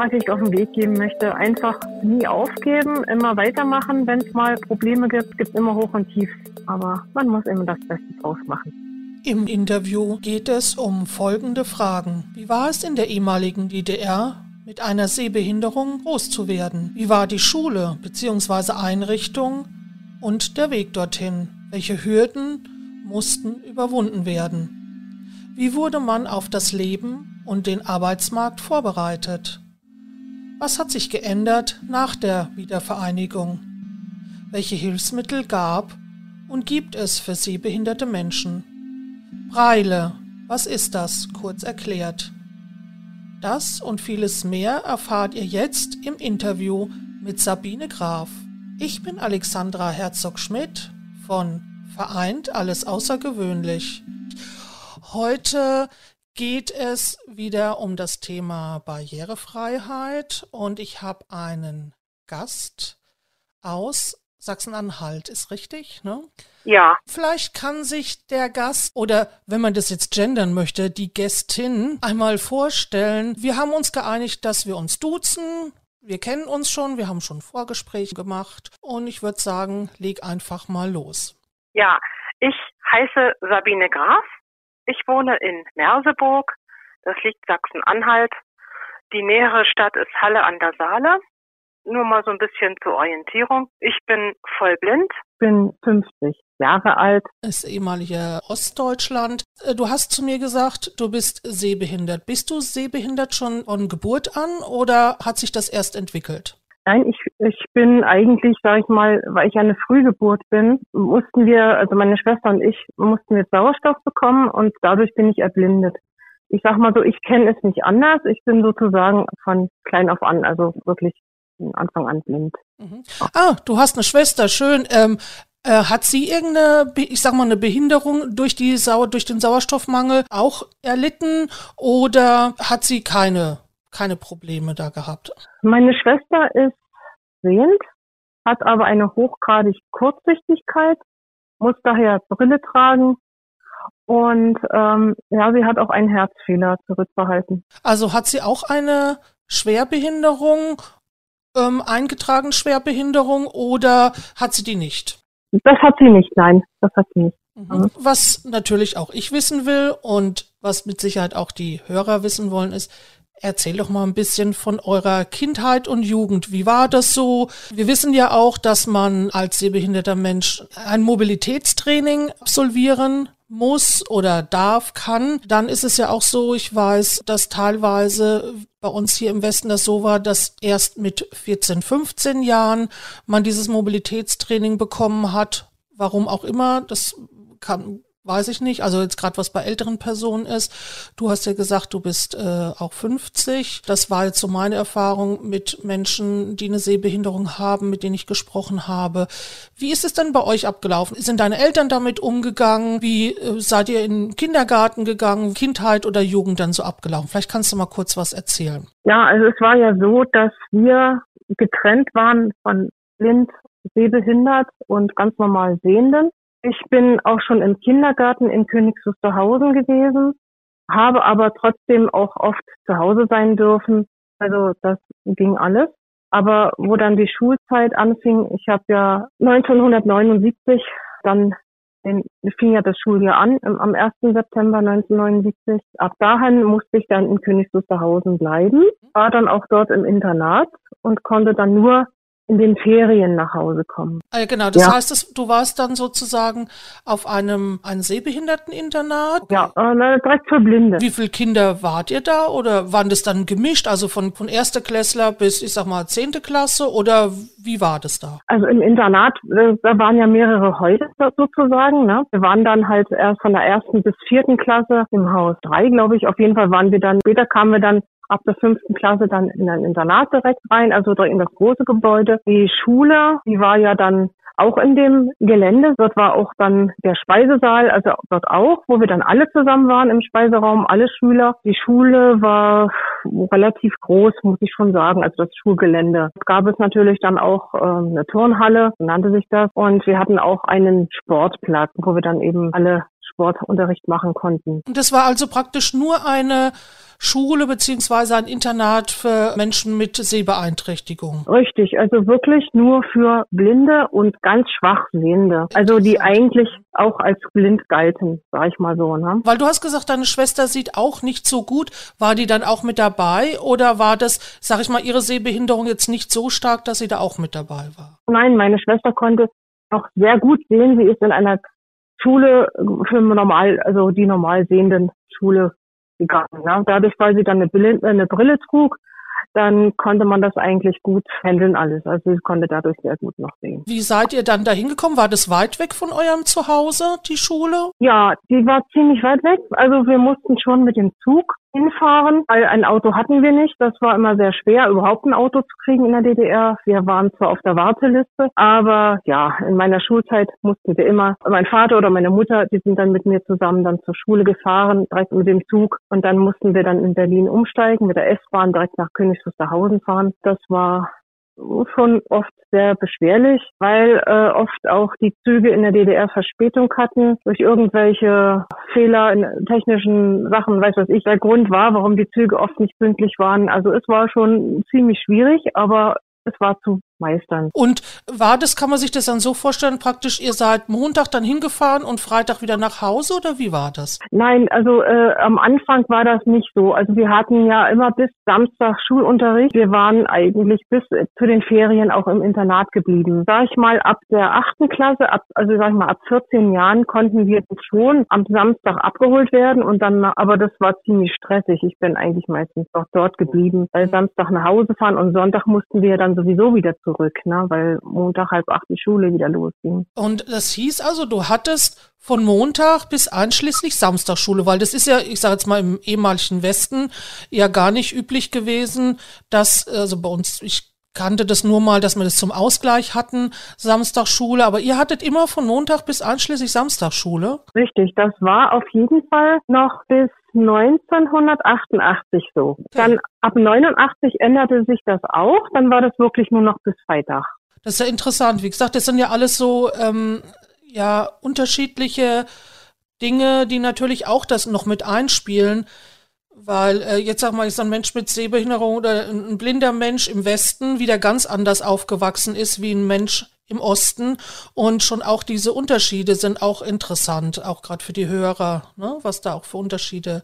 was ich auf den Weg geben möchte. Einfach nie aufgeben, immer weitermachen. Wenn es mal Probleme gibt, gibt es immer Hoch und Tief. Aber man muss immer das Beste draus machen. Im Interview geht es um folgende Fragen. Wie war es in der ehemaligen DDR, mit einer Sehbehinderung groß zu werden? Wie war die Schule bzw. Einrichtung und der Weg dorthin? Welche Hürden mussten überwunden werden? Wie wurde man auf das Leben und den Arbeitsmarkt vorbereitet? Was hat sich geändert nach der Wiedervereinigung? Welche Hilfsmittel gab und gibt es für sehbehinderte Menschen? Breile, was ist das, kurz erklärt. Das und vieles mehr erfahrt ihr jetzt im Interview mit Sabine Graf. Ich bin Alexandra Herzog-Schmidt von Vereint alles außergewöhnlich. Heute geht es wieder um das Thema Barrierefreiheit und ich habe einen Gast aus Sachsen-Anhalt, ist richtig, ne? Ja. Vielleicht kann sich der Gast oder wenn man das jetzt gendern möchte, die Gästin einmal vorstellen. Wir haben uns geeinigt, dass wir uns duzen. Wir kennen uns schon, wir haben schon Vorgespräche gemacht und ich würde sagen, leg einfach mal los. Ja, ich heiße Sabine Graf. Ich wohne in Merseburg. Das liegt Sachsen-Anhalt. Die nähere Stadt ist Halle an der Saale. Nur mal so ein bisschen zur Orientierung. Ich bin voll blind, bin 50 Jahre alt. Das ehemalige Ostdeutschland. Äh, du hast zu mir gesagt, du bist sehbehindert. Bist du sehbehindert schon von Geburt an oder hat sich das erst entwickelt? Nein, ich, ich bin eigentlich, sage ich mal, weil ich eine Frühgeburt bin, mussten wir, also meine Schwester und ich, mussten wir Sauerstoff bekommen und dadurch bin ich erblindet. Ich sag mal so, ich kenne es nicht anders. Ich bin sozusagen von klein auf an, also wirklich von Anfang an blind. Mhm. Ah, du hast eine Schwester, schön. Ähm, äh, hat sie irgendeine, ich sag mal, eine Behinderung durch die Sau durch den Sauerstoffmangel auch erlitten oder hat sie keine, keine Probleme da gehabt? Meine Schwester ist sehend, hat aber eine hochgradige Kurzsichtigkeit, muss daher Brille tragen und ähm, ja, sie hat auch einen Herzfehler zurückbehalten. Also hat sie auch eine Schwerbehinderung ähm, eingetragen, Schwerbehinderung, oder hat sie die nicht? Das hat sie nicht, nein, das hat sie nicht. Mhm. Was natürlich auch ich wissen will und was mit Sicherheit auch die Hörer wissen wollen, ist, Erzähl doch mal ein bisschen von eurer Kindheit und Jugend. Wie war das so? Wir wissen ja auch, dass man als sehbehinderter Mensch ein Mobilitätstraining absolvieren muss oder darf, kann, dann ist es ja auch so, ich weiß, dass teilweise bei uns hier im Westen das so war, dass erst mit 14, 15 Jahren man dieses Mobilitätstraining bekommen hat. Warum auch immer, das kann, weiß ich nicht. Also jetzt gerade was bei älteren Personen ist. Du hast ja gesagt, du bist äh, auch 50. Das war jetzt so meine Erfahrung mit Menschen, die eine Sehbehinderung haben, mit denen ich gesprochen habe. Wie ist es denn bei euch abgelaufen? Sind deine Eltern damit umgegangen? Wie äh, seid ihr in den Kindergarten gegangen? Kindheit oder Jugend dann so abgelaufen? Vielleicht kannst du mal kurz was erzählen. Ja, also es war ja so, dass wir getrennt waren von blind, sehbehindert und ganz normal Sehenden. Ich bin auch schon im Kindergarten in Königs Wusterhausen gewesen, habe aber trotzdem auch oft zu Hause sein dürfen. Also das ging alles. Aber wo dann die Schulzeit anfing, ich habe ja 1979 dann den, fing ja das Schuljahr an, am 1. September 1979. Ab dahin musste ich dann in Königs Wusterhausen bleiben, war dann auch dort im Internat und konnte dann nur in den Ferien nach Hause kommen. Ah, genau, das ja. heißt, du warst dann sozusagen auf einem, einem Sehbehinderteninternat? Ja, äh, direkt für Blinde. Wie viele Kinder wart ihr da oder waren das dann gemischt, also von, von erste Klässler bis, ich sag mal, zehnte Klasse oder wie war das da? Also im Internat, äh, da waren ja mehrere Häuser sozusagen, ne? Wir waren dann halt erst von der ersten bis vierten Klasse im Haus drei, glaube ich. Auf jeden Fall waren wir dann, später kamen wir dann ab der fünften Klasse dann in ein Internat direkt rein, also in das große Gebäude. Die Schule, die war ja dann auch in dem Gelände. Dort war auch dann der Speisesaal, also dort auch, wo wir dann alle zusammen waren im Speiseraum, alle Schüler. Die Schule war relativ groß, muss ich schon sagen, also das Schulgelände. Gab es natürlich dann auch äh, eine Turnhalle, nannte sich das. Und wir hatten auch einen Sportplatz, wo wir dann eben alle Sportunterricht machen konnten. Und das war also praktisch nur eine Schule beziehungsweise ein Internat für Menschen mit Sehbeeinträchtigung. Richtig, also wirklich nur für Blinde und ganz Schwachsehende. Also die eigentlich auch als blind galten, sag ich mal so. Ne? Weil du hast gesagt, deine Schwester sieht auch nicht so gut. War die dann auch mit dabei oder war das, sag ich mal, ihre Sehbehinderung jetzt nicht so stark, dass sie da auch mit dabei war? Nein, meine Schwester konnte auch sehr gut sehen. Sie ist in einer Schule für normal, also die normal sehenden Schule gegangen. Ne? Dadurch, weil sie dann eine Brille, eine Brille trug, dann konnte man das eigentlich gut handeln alles. Also sie konnte dadurch sehr gut noch sehen. Wie seid ihr dann da hingekommen? War das weit weg von eurem Zuhause, die Schule? Ja, die war ziemlich weit weg. Also wir mussten schon mit dem Zug hinfahren, weil ein Auto hatten wir nicht. Das war immer sehr schwer, überhaupt ein Auto zu kriegen in der DDR. Wir waren zwar auf der Warteliste, aber ja, in meiner Schulzeit mussten wir immer, mein Vater oder meine Mutter, die sind dann mit mir zusammen dann zur Schule gefahren, direkt mit dem Zug. Und dann mussten wir dann in Berlin umsteigen, mit der S-Bahn direkt nach Königs Wusterhausen fahren. Das war schon oft sehr beschwerlich, weil äh, oft auch die Züge in der DDR Verspätung hatten durch irgendwelche Fehler in technischen Sachen, weiß was ich, der Grund war, warum die Züge oft nicht pünktlich waren. Also es war schon ziemlich schwierig, aber es war zu meistern. Und war das, kann man sich das dann so vorstellen, praktisch, ihr seid Montag dann hingefahren und Freitag wieder nach Hause oder wie war das? Nein, also äh, am Anfang war das nicht so. Also wir hatten ja immer bis Samstag Schulunterricht. Wir waren eigentlich bis äh, zu den Ferien auch im Internat geblieben. Sag ich mal, ab der achten Klasse, ab, also sag ich mal, ab 14 Jahren konnten wir schon am Samstag abgeholt werden und dann, aber das war ziemlich stressig. Ich bin eigentlich meistens doch dort geblieben, weil Samstag nach Hause fahren und Sonntag mussten wir dann sowieso wieder zu zurück, ne, weil Montag halb acht die Schule wieder losging. Und das hieß also, du hattest von Montag bis einschließlich Samstagschule, weil das ist ja, ich sage jetzt mal im ehemaligen Westen ja gar nicht üblich gewesen, dass also bei uns ich kannte das nur mal, dass wir das zum Ausgleich hatten, Samstagschule, aber ihr hattet immer von Montag bis einschließlich Samstagschule? Richtig, das war auf jeden Fall noch bis 1988 so. Dann ab 89 änderte sich das auch, dann war das wirklich nur noch bis Freitag. Das ist ja interessant. Wie gesagt, das sind ja alles so ähm, ja unterschiedliche Dinge, die natürlich auch das noch mit einspielen. Weil äh, jetzt sag mal, ist ein Mensch mit Sehbehinderung oder ein blinder Mensch im Westen wieder ganz anders aufgewachsen ist wie ein Mensch im Osten. Und schon auch diese Unterschiede sind auch interessant, auch gerade für die Hörer, ne? was da auch für Unterschiede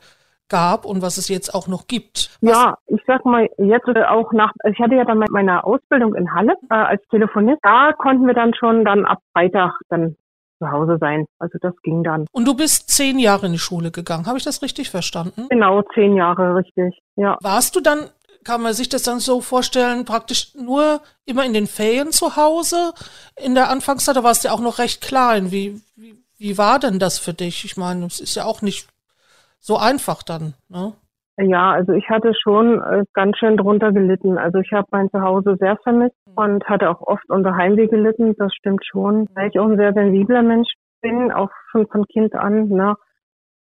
gab und was es jetzt auch noch gibt. Was ja, ich sag mal, jetzt auch nach, ich hatte ja dann meine Ausbildung in Halle äh, als Telefonist, da konnten wir dann schon dann ab Freitag dann zu Hause sein. Also das ging dann. Und du bist zehn Jahre in die Schule gegangen, habe ich das richtig verstanden? Genau, zehn Jahre, richtig, ja. Warst du dann kann man sich das dann so vorstellen, praktisch nur immer in den Ferien zu Hause in der Anfangszeit? Da warst du ja auch noch recht klein. Wie, wie, wie war denn das für dich? Ich meine, es ist ja auch nicht so einfach dann, ne? Ja, also ich hatte schon äh, ganz schön drunter gelitten. Also ich habe mein Zuhause sehr vermisst und hatte auch oft unter Heimweh gelitten. Das stimmt schon, weil ich auch ein sehr sensibler Mensch bin, auch schon von Kind an. Ne?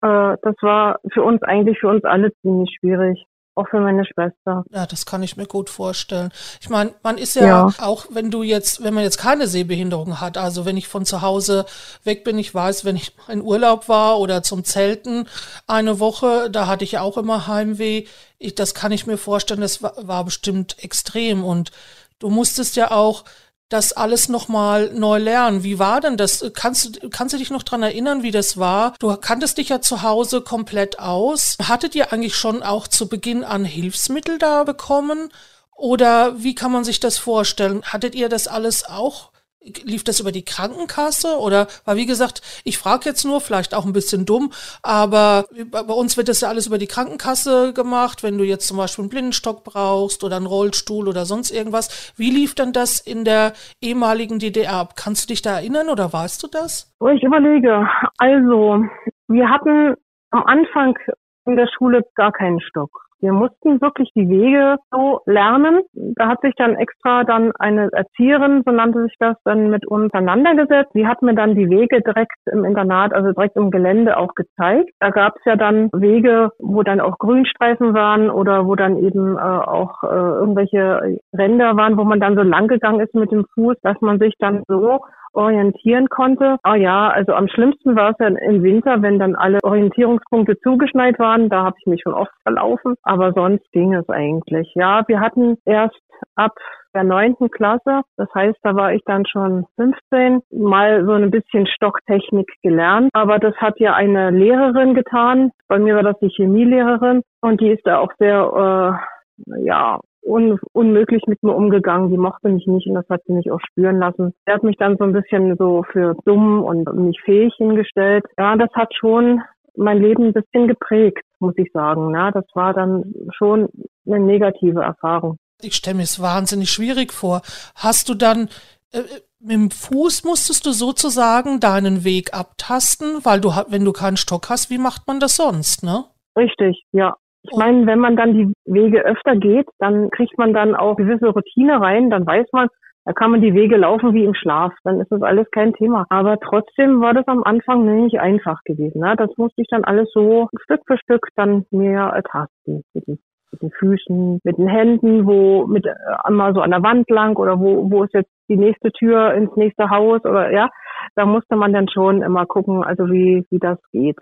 Äh, das war für uns eigentlich für uns alle ziemlich schwierig auch für meine Schwester. Ja, das kann ich mir gut vorstellen. Ich meine, man ist ja, ja, auch, wenn du jetzt, wenn man jetzt keine Sehbehinderung hat, also wenn ich von zu Hause weg bin, ich weiß, wenn ich in Urlaub war oder zum Zelten eine Woche, da hatte ich ja auch immer Heimweh. Ich, das kann ich mir vorstellen, das war, war bestimmt extrem und du musstest ja auch das alles nochmal neu lernen. Wie war denn das? Kannst, du kannst du dich noch dran erinnern, wie das war? Du kanntest dich ja zu Hause komplett aus. Hattet ihr eigentlich schon auch zu Beginn an Hilfsmittel da bekommen? Oder wie kann man sich das vorstellen? Hattet ihr das alles auch lief das über die Krankenkasse oder weil wie gesagt, ich frage jetzt nur, vielleicht auch ein bisschen dumm, aber bei uns wird das ja alles über die Krankenkasse gemacht, wenn du jetzt zum Beispiel einen Blindenstock brauchst oder einen Rollstuhl oder sonst irgendwas. Wie lief denn das in der ehemaligen DDR ab? Kannst du dich da erinnern oder weißt du das? Ich überlege. Also, wir hatten am Anfang in der Schule gar keinen Stock. Wir mussten wirklich die Wege so lernen. Da hat sich dann extra dann eine Erzieherin, so nannte sich das, dann mit uns auseinandergesetzt. Sie hat mir dann die Wege direkt im Internat, also direkt im Gelände auch gezeigt. Da gab es ja dann Wege, wo dann auch Grünstreifen waren oder wo dann eben äh, auch äh, irgendwelche Ränder waren, wo man dann so lang gegangen ist mit dem Fuß, dass man sich dann so orientieren konnte. Ah ja, also am schlimmsten war es ja im Winter, wenn dann alle Orientierungspunkte zugeschneit waren. Da habe ich mich schon oft verlaufen, aber sonst ging es eigentlich. Ja, wir hatten erst ab der neunten Klasse. Das heißt, da war ich dann schon 15, mal so ein bisschen Stocktechnik gelernt. Aber das hat ja eine Lehrerin getan. Bei mir war das die Chemielehrerin und die ist da auch sehr, äh, ja, un unmöglich mit mir umgegangen. Die mochte mich nicht und das hat sie mich auch spüren lassen. Sie hat mich dann so ein bisschen so für dumm und nicht fähig hingestellt. Ja, das hat schon mein Leben ein bisschen geprägt, muss ich sagen. Ja, das war dann schon eine negative Erfahrung. Ich stelle mir es wahnsinnig schwierig vor. Hast du dann äh, mit dem Fuß musstest du sozusagen deinen Weg abtasten, weil du, wenn du keinen Stock hast, wie macht man das sonst, ne? Richtig, ja. Ich meine, wenn man dann die Wege öfter geht, dann kriegt man dann auch gewisse Routine rein, dann weiß man, da kann man die Wege laufen wie im Schlaf, dann ist das alles kein Thema. Aber trotzdem war das am Anfang nicht einfach gewesen. Ne? Das musste ich dann alles so Stück für Stück dann mir ertasten. Mit den, Füßen, mit den Händen, wo mit äh, einmal so an der Wand lang oder wo, wo ist jetzt die nächste Tür ins nächste Haus oder ja, da musste man dann schon immer gucken, also wie, wie das geht.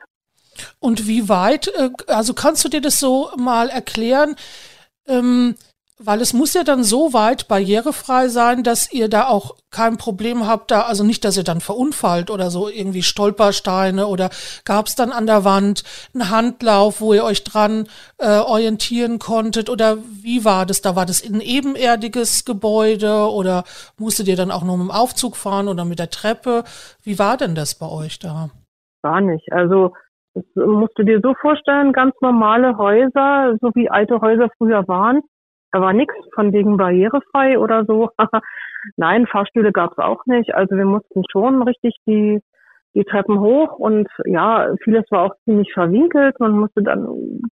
Und wie weit, äh, also kannst du dir das so mal erklären? Ähm, weil es muss ja dann so weit barrierefrei sein, dass ihr da auch kein Problem habt, da, also nicht, dass ihr dann verunfallt oder so irgendwie Stolpersteine oder gab es dann an der Wand einen Handlauf, wo ihr euch dran äh, orientieren konntet oder wie war das da? War das ein ebenerdiges Gebäude oder musstet ihr dann auch nur mit dem Aufzug fahren oder mit der Treppe? Wie war denn das bei euch da? Gar nicht. Also das musst du dir so vorstellen, ganz normale Häuser, so wie alte Häuser früher waren. Da war nichts von wegen barrierefrei oder so. Nein, Fahrstühle gab es auch nicht. Also wir mussten schon richtig die, die Treppen hoch und ja, vieles war auch ziemlich verwinkelt. Man musste dann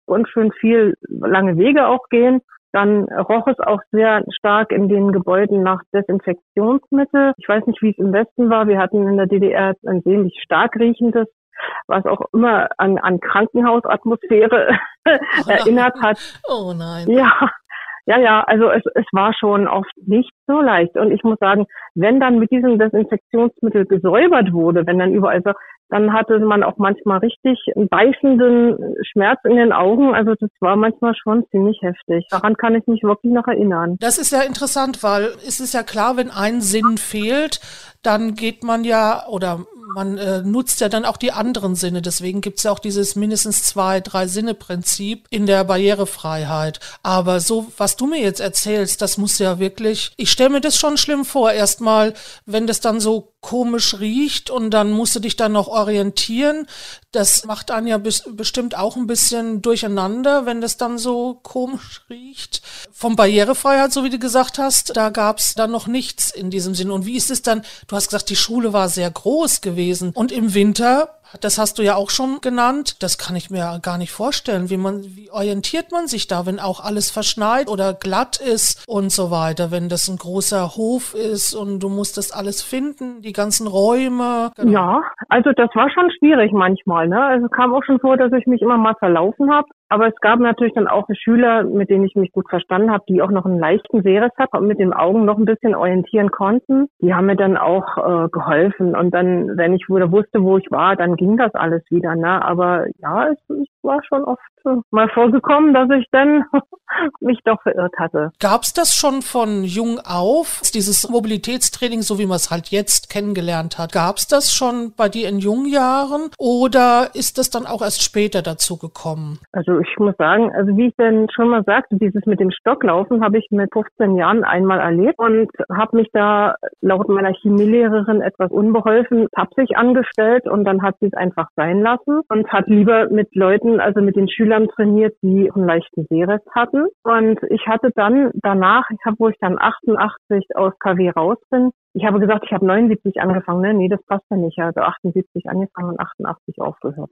ganz schön viel lange Wege auch gehen. Dann roch es auch sehr stark in den Gebäuden nach Desinfektionsmittel. Ich weiß nicht, wie es im Westen war. Wir hatten in der DDR ein ziemlich stark riechendes was auch immer an, an Krankenhausatmosphäre erinnert hat. Oh nein. Ja, ja, ja, also es, es war schon oft nicht so leicht. Und ich muss sagen, wenn dann mit diesem Desinfektionsmittel gesäubert wurde, wenn dann überall so, dann hatte man auch manchmal richtig einen beißenden Schmerz in den Augen. Also das war manchmal schon ziemlich heftig. Daran kann ich mich wirklich noch erinnern. Das ist ja interessant, weil es ist ja klar, wenn ein Sinn fehlt, dann geht man ja oder man äh, nutzt ja dann auch die anderen Sinne. Deswegen gibt es ja auch dieses mindestens zwei, drei Sinne-Prinzip in der Barrierefreiheit. Aber so, was du mir jetzt erzählst, das muss ja wirklich, ich stelle mir das schon schlimm vor. Erstmal, wenn das dann so komisch riecht und dann musst du dich dann noch orientieren. Das macht einen ja bis, bestimmt auch ein bisschen durcheinander, wenn das dann so komisch riecht. Vom Barrierefreiheit, so wie du gesagt hast, da gab es dann noch nichts in diesem Sinn. Und wie ist es dann? Du hast gesagt, die Schule war sehr groß gewesen. Und im Winter das hast du ja auch schon genannt. Das kann ich mir gar nicht vorstellen. Wie man, wie orientiert man sich da, wenn auch alles verschneit oder glatt ist und so weiter, wenn das ein großer Hof ist und du musst das alles finden, die ganzen Räume. Genau. Ja, also das war schon schwierig manchmal. Ne? Also kam auch schon vor, dass ich mich immer mal verlaufen habe. Aber es gab natürlich dann auch Schüler, mit denen ich mich gut verstanden habe, die auch noch einen leichten Seres hatten und mit den Augen noch ein bisschen orientieren konnten. Die haben mir dann auch äh, geholfen. Und dann, wenn ich wusste, wo ich war, dann ging das alles wieder. Ne? Aber ja, es, es war schon oft mal vorgekommen, dass ich dann mich doch verirrt hatte. Gab es das schon von jung auf, dieses Mobilitätstraining, so wie man es halt jetzt kennengelernt hat? Gab es das schon bei dir in jungen Jahren oder ist das dann auch erst später dazu gekommen? Also ich muss sagen, also wie ich denn schon mal sagte, dieses mit dem Stocklaufen habe ich mit 15 Jahren einmal erlebt und habe mich da laut meiner Chemielehrerin etwas unbeholfen tapsig angestellt und dann hat sie es einfach sein lassen und hat lieber mit Leuten, also mit den Schülern trainiert, die einen leichten Sehrest hatten. Und ich hatte dann danach, ich habe, wo ich dann 88 aus KW raus bin, ich habe gesagt, ich habe 79 angefangen. Ne? Nee, das passt ja nicht. Also 78 angefangen und 88 aufgehört.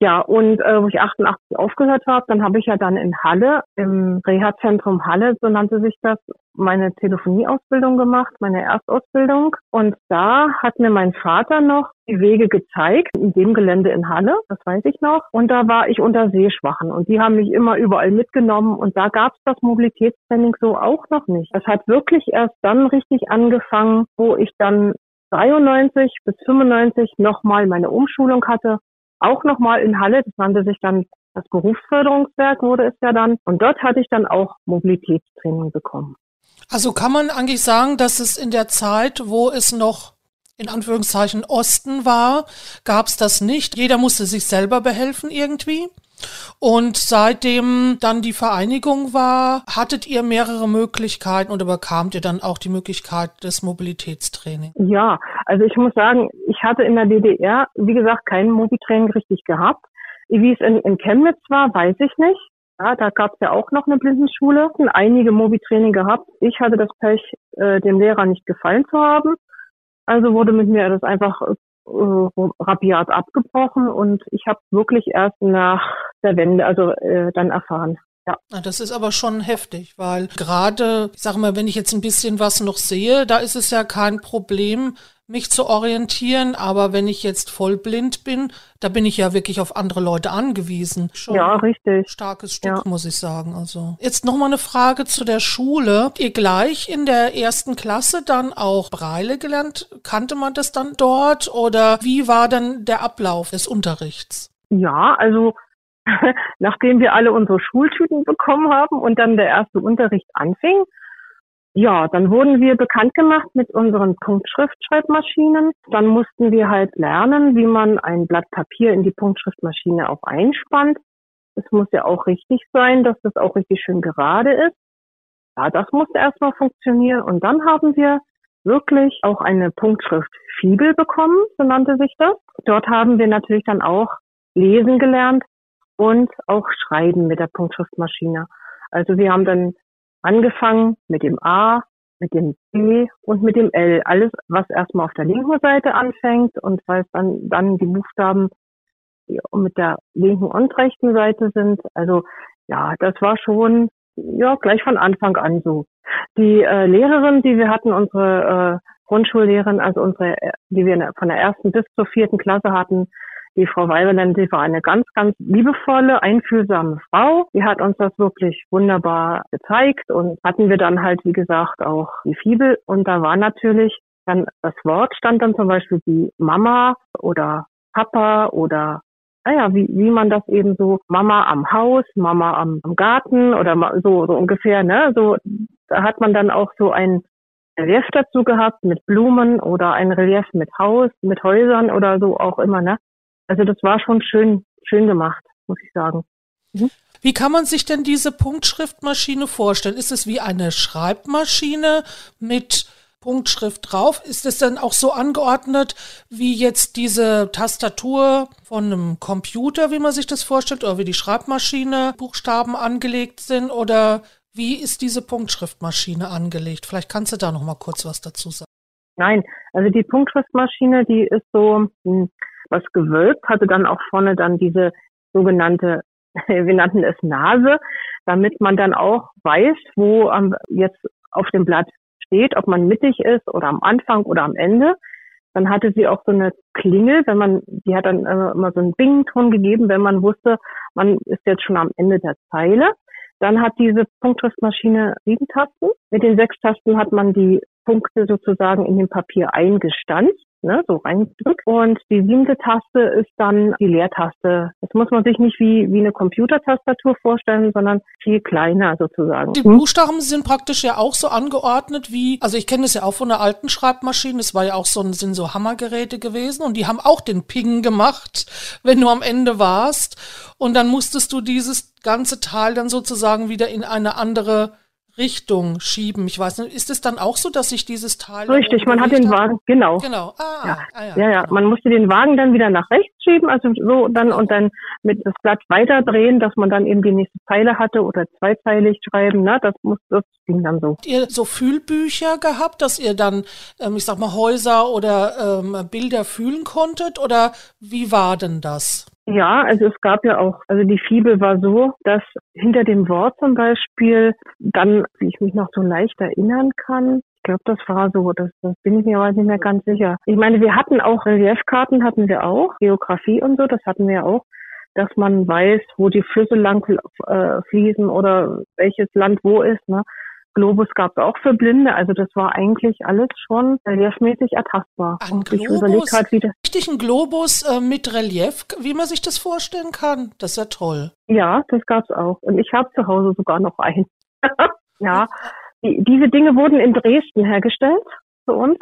Ja, und äh, wo ich 88 aufgehört habe, dann habe ich ja dann in Halle, im Reha-Zentrum Halle, so nannte sich das, meine Telefonieausbildung gemacht, meine Erstausbildung. Und da hat mir mein Vater noch die Wege gezeigt, in dem Gelände in Halle, das weiß ich noch. Und da war ich unter Seeschwachen und die haben mich immer überall mitgenommen und da gab es das Mobilitätstraining so auch noch nicht. Das hat wirklich erst dann richtig angefangen, wo ich dann 93 bis 95 nochmal meine Umschulung hatte, auch nochmal in Halle, das nannte sich dann das Berufsförderungswerk wurde es ja dann. Und dort hatte ich dann auch Mobilitätstraining bekommen. Also kann man eigentlich sagen, dass es in der Zeit, wo es noch in Anführungszeichen Osten war, gab es das nicht. Jeder musste sich selber behelfen irgendwie. Und seitdem dann die Vereinigung war, hattet ihr mehrere Möglichkeiten oder bekamt ihr dann auch die Möglichkeit des Mobilitätstrainings? Ja, also ich muss sagen, ich hatte in der DDR, wie gesagt, kein Mobitraining richtig gehabt. Wie es in, in Chemnitz war, weiß ich nicht. Ja, da gab es ja auch noch eine Blindenschule, einige Mobi-Training gehabt. Ich hatte das Pech, äh, dem Lehrer nicht gefallen zu haben. Also wurde mit mir das einfach äh, rabiat abgebrochen und ich habe wirklich erst nach der Wende, also äh, dann erfahren. Ja. Das ist aber schon heftig, weil gerade, ich sage mal, wenn ich jetzt ein bisschen was noch sehe, da ist es ja kein Problem, mich zu orientieren. Aber wenn ich jetzt vollblind bin, da bin ich ja wirklich auf andere Leute angewiesen. Schon ja, richtig. Starkes Stück, ja. muss ich sagen. Also jetzt noch mal eine Frage zu der Schule. Ihr gleich in der ersten Klasse dann auch Breile gelernt? Kannte man das dann dort oder wie war dann der Ablauf des Unterrichts? Ja, also nachdem wir alle unsere Schultüten bekommen haben und dann der erste Unterricht anfing, ja, dann wurden wir bekannt gemacht mit unseren Punktschriftschreibmaschinen. Dann mussten wir halt lernen, wie man ein Blatt Papier in die Punktschriftmaschine auch einspannt. Es muss ja auch richtig sein, dass das auch richtig schön gerade ist. Ja, das musste erstmal funktionieren. Und dann haben wir wirklich auch eine Punktschrift Fibel bekommen, so nannte sich das. Dort haben wir natürlich dann auch lesen gelernt und auch schreiben mit der Punktschriftmaschine. Also wir haben dann angefangen mit dem A, mit dem B und mit dem L. Alles, was erstmal auf der linken Seite anfängt und weil dann, dann die Buchstaben mit der linken und rechten Seite sind. Also ja, das war schon ja gleich von Anfang an so. Die äh, Lehrerin, die wir hatten, unsere äh, Grundschullehrerin, also unsere, die wir von der ersten bis zur vierten Klasse hatten, die Frau Weiberland, die war eine ganz, ganz liebevolle, einfühlsame Frau. Die hat uns das wirklich wunderbar gezeigt und hatten wir dann halt, wie gesagt, auch die Fibel. Und da war natürlich dann das Wort stand dann zum Beispiel wie Mama oder Papa oder naja, wie, wie man das eben so, Mama am Haus, Mama am, am Garten oder so, so ungefähr, ne? So, da hat man dann auch so ein Relief dazu gehabt mit Blumen oder ein Relief mit Haus, mit Häusern oder so auch immer, ne? Also das war schon schön, schön gemacht, muss ich sagen. Mhm. Wie kann man sich denn diese Punktschriftmaschine vorstellen? Ist es wie eine Schreibmaschine mit Punktschrift drauf? Ist es dann auch so angeordnet wie jetzt diese Tastatur von einem Computer, wie man sich das vorstellt, oder wie die Schreibmaschine Buchstaben angelegt sind? Oder wie ist diese Punktschriftmaschine angelegt? Vielleicht kannst du da noch mal kurz was dazu sagen. Nein, also die Punktschriftmaschine, die ist so, hm, was gewölbt, hatte dann auch vorne dann diese sogenannte, wir nannten es Nase, damit man dann auch weiß, wo ähm, jetzt auf dem Blatt steht, ob man mittig ist oder am Anfang oder am Ende. Dann hatte sie auch so eine Klingel, wenn man, die hat dann äh, immer so einen Bing-Ton gegeben, wenn man wusste, man ist jetzt schon am Ende der Zeile. Dann hat diese Punktschriftmaschine sieben Tasten. Mit den sechs Tasten hat man die Punkte sozusagen in dem Papier eingestanzt ne, so reindrückt. Und die siebte Taste ist dann die Leertaste. Das muss man sich nicht wie, wie eine Computertastatur vorstellen, sondern viel kleiner sozusagen. Die Buchstaben sind praktisch ja auch so angeordnet wie, also ich kenne es ja auch von der alten Schreibmaschine, das war ja auch so ein, sind so Hammergeräte gewesen und die haben auch den Ping gemacht, wenn du am Ende warst. Und dann musstest du dieses ganze Teil dann sozusagen wieder in eine andere Richtung schieben. Ich weiß nicht, ist es dann auch so, dass sich dieses Teil. Richtig, man hat den Wagen, genau. Genau. Ah, ja. Ah, ja, ja, ja. Genau. man musste den Wagen dann wieder nach rechts schieben, also so dann und dann mit das Blatt weiterdrehen, dass man dann eben die nächste Zeile hatte oder zweizeilig schreiben, ne? Das muss, das ging dann so. Habt ihr so Fühlbücher gehabt, dass ihr dann, ähm, ich sag mal, Häuser oder ähm, Bilder fühlen konntet oder wie war denn das? Ja, also es gab ja auch, also die Fibel war so, dass hinter dem Wort zum Beispiel dann, wie ich mich noch so leicht erinnern kann, ich glaube, das war so, das, das bin ich mir aber nicht mehr ganz sicher. Ich meine, wir hatten auch Reliefkarten, hatten wir auch, Geografie und so, das hatten wir auch, dass man weiß, wo die Flüsse lang äh, fließen oder welches Land wo ist. Ne? Globus gab es auch für Blinde, also das war eigentlich alles schon reliefmäßig ertastbar. Ein Und Globus, ich wieder. Richtig ein Globus äh, mit Relief, wie man sich das vorstellen kann. Das ist ja toll. Ja, das gab es auch. Und ich habe zu Hause sogar noch einen. ja, die, diese Dinge wurden in Dresden hergestellt für uns.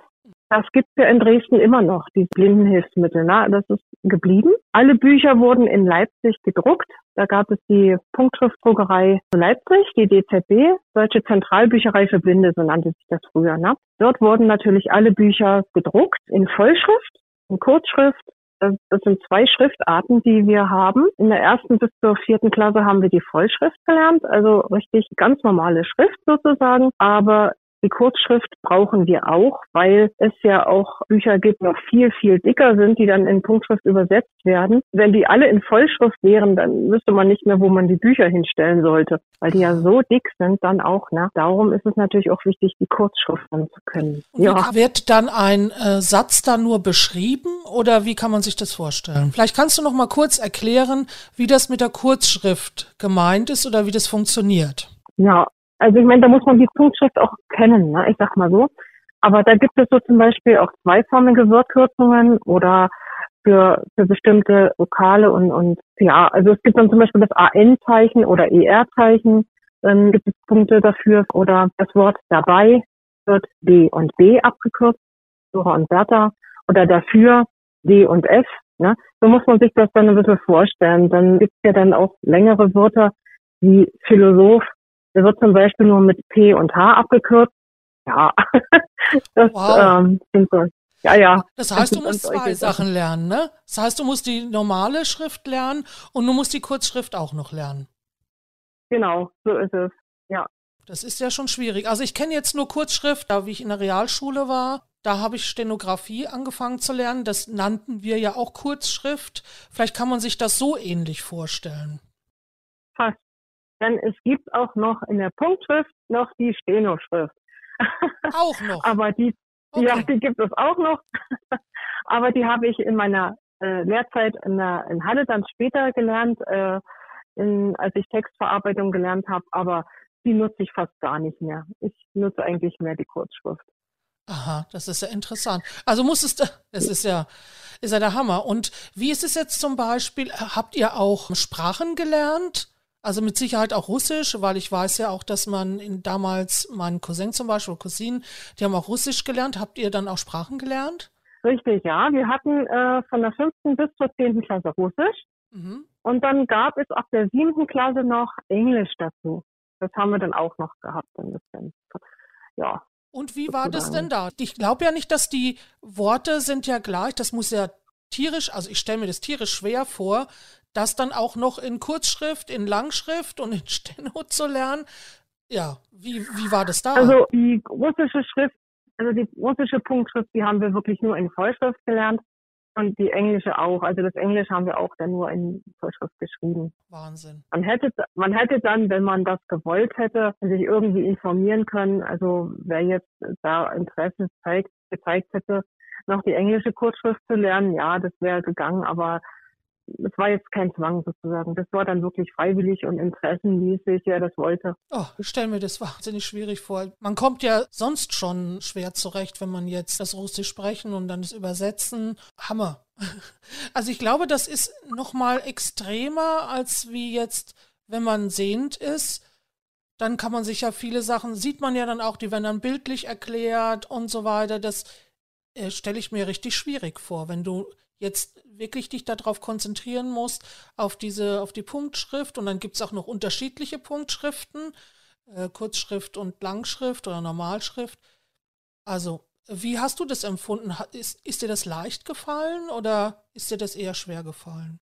Das gibt es ja in Dresden immer noch, die Blindenhilfsmittel. Ne? Das ist geblieben. Alle Bücher wurden in Leipzig gedruckt. Da gab es die Punktschriftdruckerei Leipzig, die DZB, Deutsche Zentralbücherei für Blinde, so nannte sich das früher. Ne? Dort wurden natürlich alle Bücher gedruckt in Vollschrift, in Kurzschrift. Das sind zwei Schriftarten, die wir haben. In der ersten bis zur vierten Klasse haben wir die Vollschrift gelernt, also richtig ganz normale Schrift sozusagen. Aber die Kurzschrift brauchen wir auch, weil es ja auch Bücher gibt, die noch viel, viel dicker sind, die dann in Punktschrift übersetzt werden. Wenn die alle in Vollschrift wären, dann wüsste man nicht mehr, wo man die Bücher hinstellen sollte, weil die ja so dick sind dann auch. Ne? Darum ist es natürlich auch wichtig, die Kurzschrift dann zu können. Ja. Wird dann ein äh, Satz da nur beschrieben oder wie kann man sich das vorstellen? Vielleicht kannst du noch mal kurz erklären, wie das mit der Kurzschrift gemeint ist oder wie das funktioniert. Ja, also ich meine, da muss man die Punktschrift auch kennen, ne? ich sag mal so. Aber da gibt es so zum Beispiel auch zweiformige Wortkürzungen oder für, für bestimmte Vokale und, und ja, also es gibt dann zum Beispiel das AN-Zeichen oder ER-Zeichen, dann gibt es Punkte dafür oder das Wort dabei wird D und B abgekürzt, Dora und Bertha oder dafür D und F. Ne? So muss man sich das dann ein bisschen vorstellen. Dann gibt es ja dann auch längere Wörter wie Philosoph der wird zum Beispiel nur mit P und H abgekürzt. Ja, das wow. ähm, sind so. Ja, ja. Das heißt, du musst zwei Sachen lernen, ne? Das heißt, du musst die normale Schrift lernen und du musst die Kurzschrift auch noch lernen. Genau, so ist es. Ja. Das ist ja schon schwierig. Also ich kenne jetzt nur Kurzschrift, da wie ich in der Realschule war, da habe ich Stenografie angefangen zu lernen. Das nannten wir ja auch Kurzschrift. Vielleicht kann man sich das so ähnlich vorstellen. Fast, denn es gibt auch noch in der Punktschrift noch die Stenoschrift. Auch noch. Aber die, okay. ja, die gibt es auch noch. Aber die habe ich in meiner äh, Lehrzeit in, der, in Halle dann später gelernt, äh, in, als ich Textverarbeitung gelernt habe. Aber die nutze ich fast gar nicht mehr. Ich nutze eigentlich mehr die Kurzschrift. Aha, das ist ja interessant. Also muss es, es ist ja, ist ja der Hammer. Und wie ist es jetzt zum Beispiel? Habt ihr auch Sprachen gelernt? Also mit Sicherheit auch Russisch, weil ich weiß ja auch, dass man in, damals, mein Cousin zum Beispiel, Cousinen, die haben auch Russisch gelernt. Habt ihr dann auch Sprachen gelernt? Richtig, ja. Wir hatten äh, von der fünften bis zur zehnten Klasse Russisch. Mhm. Und dann gab es ab der siebten Klasse noch Englisch dazu. Das haben wir dann auch noch gehabt ein bisschen. Ja. Und wie war das denn da? Ich glaube ja nicht, dass die Worte sind ja gleich. Das muss ja tierisch, also ich stelle mir das tierisch schwer vor, das dann auch noch in Kurzschrift, in Langschrift und in Steno zu lernen. Ja, wie, wie war das da? Also die russische Schrift, also die russische Punktschrift, die haben wir wirklich nur in Vollschrift gelernt und die englische auch. Also das Englisch haben wir auch dann nur in Vollschrift geschrieben. Wahnsinn. Man hätte, man hätte dann, wenn man das gewollt hätte, sich irgendwie informieren können. Also wer jetzt da Interesse zeigt, gezeigt hätte, noch die englische Kurzschrift zu lernen, ja, das wäre gegangen, aber es war jetzt kein Zwang sozusagen. Das war dann wirklich freiwillig und interessenmäßig, wer das wollte. Oh, ich stelle mir das wahnsinnig schwierig vor. Man kommt ja sonst schon schwer zurecht, wenn man jetzt das Russisch sprechen und dann das Übersetzen. Hammer. Also ich glaube, das ist noch mal extremer als wie jetzt, wenn man sehend ist. Dann kann man sich ja viele Sachen, sieht man ja dann auch, die werden dann bildlich erklärt und so weiter. Das äh, stelle ich mir richtig schwierig vor, wenn du jetzt wirklich dich darauf konzentrieren musst, auf diese, auf die Punktschrift und dann gibt es auch noch unterschiedliche Punktschriften, äh, Kurzschrift und Langschrift oder Normalschrift. Also, wie hast du das empfunden? Ist, ist dir das leicht gefallen oder ist dir das eher schwer gefallen?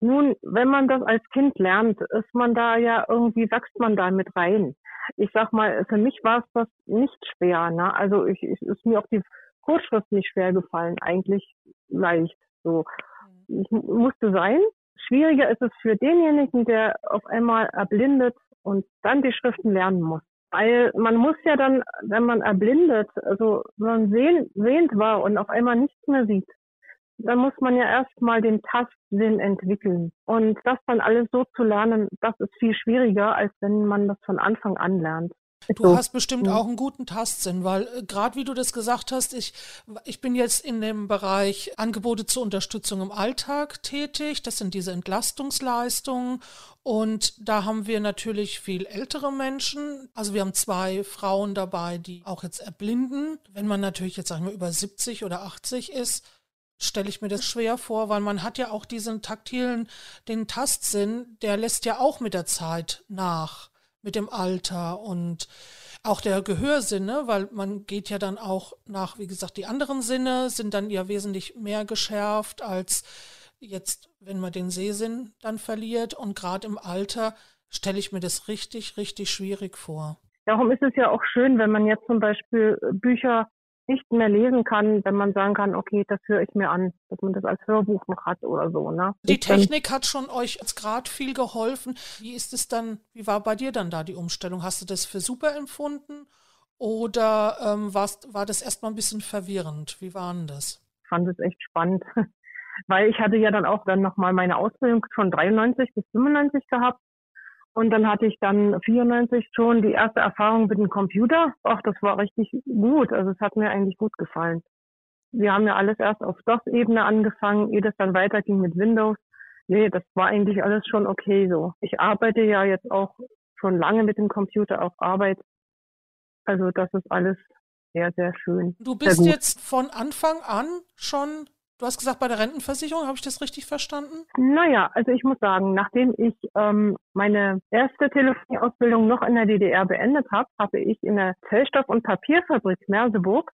Nun, wenn man das als Kind lernt, ist man da ja irgendwie, wächst man da mit rein. Ich sag mal, für mich war es das nicht schwer. Ne? Also ich, ich ist mir auch die Kurzschrift nicht schwer gefallen, eigentlich leicht. So, ich musste sein. Schwieriger ist es für denjenigen, der auf einmal erblindet und dann die Schriften lernen muss. Weil man muss ja dann, wenn man erblindet, also wenn man sehend, sehend war und auf einmal nichts mehr sieht, dann muss man ja erstmal den Tastsinn entwickeln. Und das dann alles so zu lernen, das ist viel schwieriger, als wenn man das von Anfang an lernt. Du so. hast bestimmt auch einen guten Tastsinn, weil äh, gerade wie du das gesagt hast, ich, ich bin jetzt in dem Bereich Angebote zur Unterstützung im Alltag tätig. Das sind diese Entlastungsleistungen. Und da haben wir natürlich viel ältere Menschen. Also wir haben zwei Frauen dabei, die auch jetzt erblinden. Wenn man natürlich jetzt, sagen wir, über 70 oder 80 ist, stelle ich mir das schwer vor, weil man hat ja auch diesen taktilen, den Tastsinn, der lässt ja auch mit der Zeit nach, mit dem Alter und auch der Gehörsinne, weil man geht ja dann auch nach, wie gesagt, die anderen Sinne sind dann ja wesentlich mehr geschärft als jetzt, wenn man den Sehsinn dann verliert und gerade im Alter stelle ich mir das richtig, richtig schwierig vor. Darum ist es ja auch schön, wenn man jetzt zum Beispiel Bücher nicht mehr lesen kann, wenn man sagen kann, okay, das höre ich mir an, dass man das als Hörbuch noch hat oder so. Ne? Die Technik hat schon euch jetzt gerade viel geholfen. Wie ist es dann, wie war bei dir dann da die Umstellung? Hast du das für super empfunden oder ähm, war das erstmal ein bisschen verwirrend? Wie war denn das? Ich fand es echt spannend, weil ich hatte ja dann auch dann nochmal meine Ausbildung von 93 bis 95 gehabt und dann hatte ich dann 94 schon die erste Erfahrung mit dem Computer. Ach, das war richtig gut. Also es hat mir eigentlich gut gefallen. Wir haben ja alles erst auf DOS-Ebene angefangen, ehe das dann weiterging mit Windows. Nee, das war eigentlich alles schon okay so. Ich arbeite ja jetzt auch schon lange mit dem Computer auf Arbeit. Also das ist alles sehr, sehr schön. Du bist jetzt von Anfang an schon Du hast gesagt, bei der Rentenversicherung, habe ich das richtig verstanden? Naja, also ich muss sagen, nachdem ich ähm, meine erste Telefonieausbildung noch in der DDR beendet habe, habe ich in der Zellstoff- und Papierfabrik Merseburg,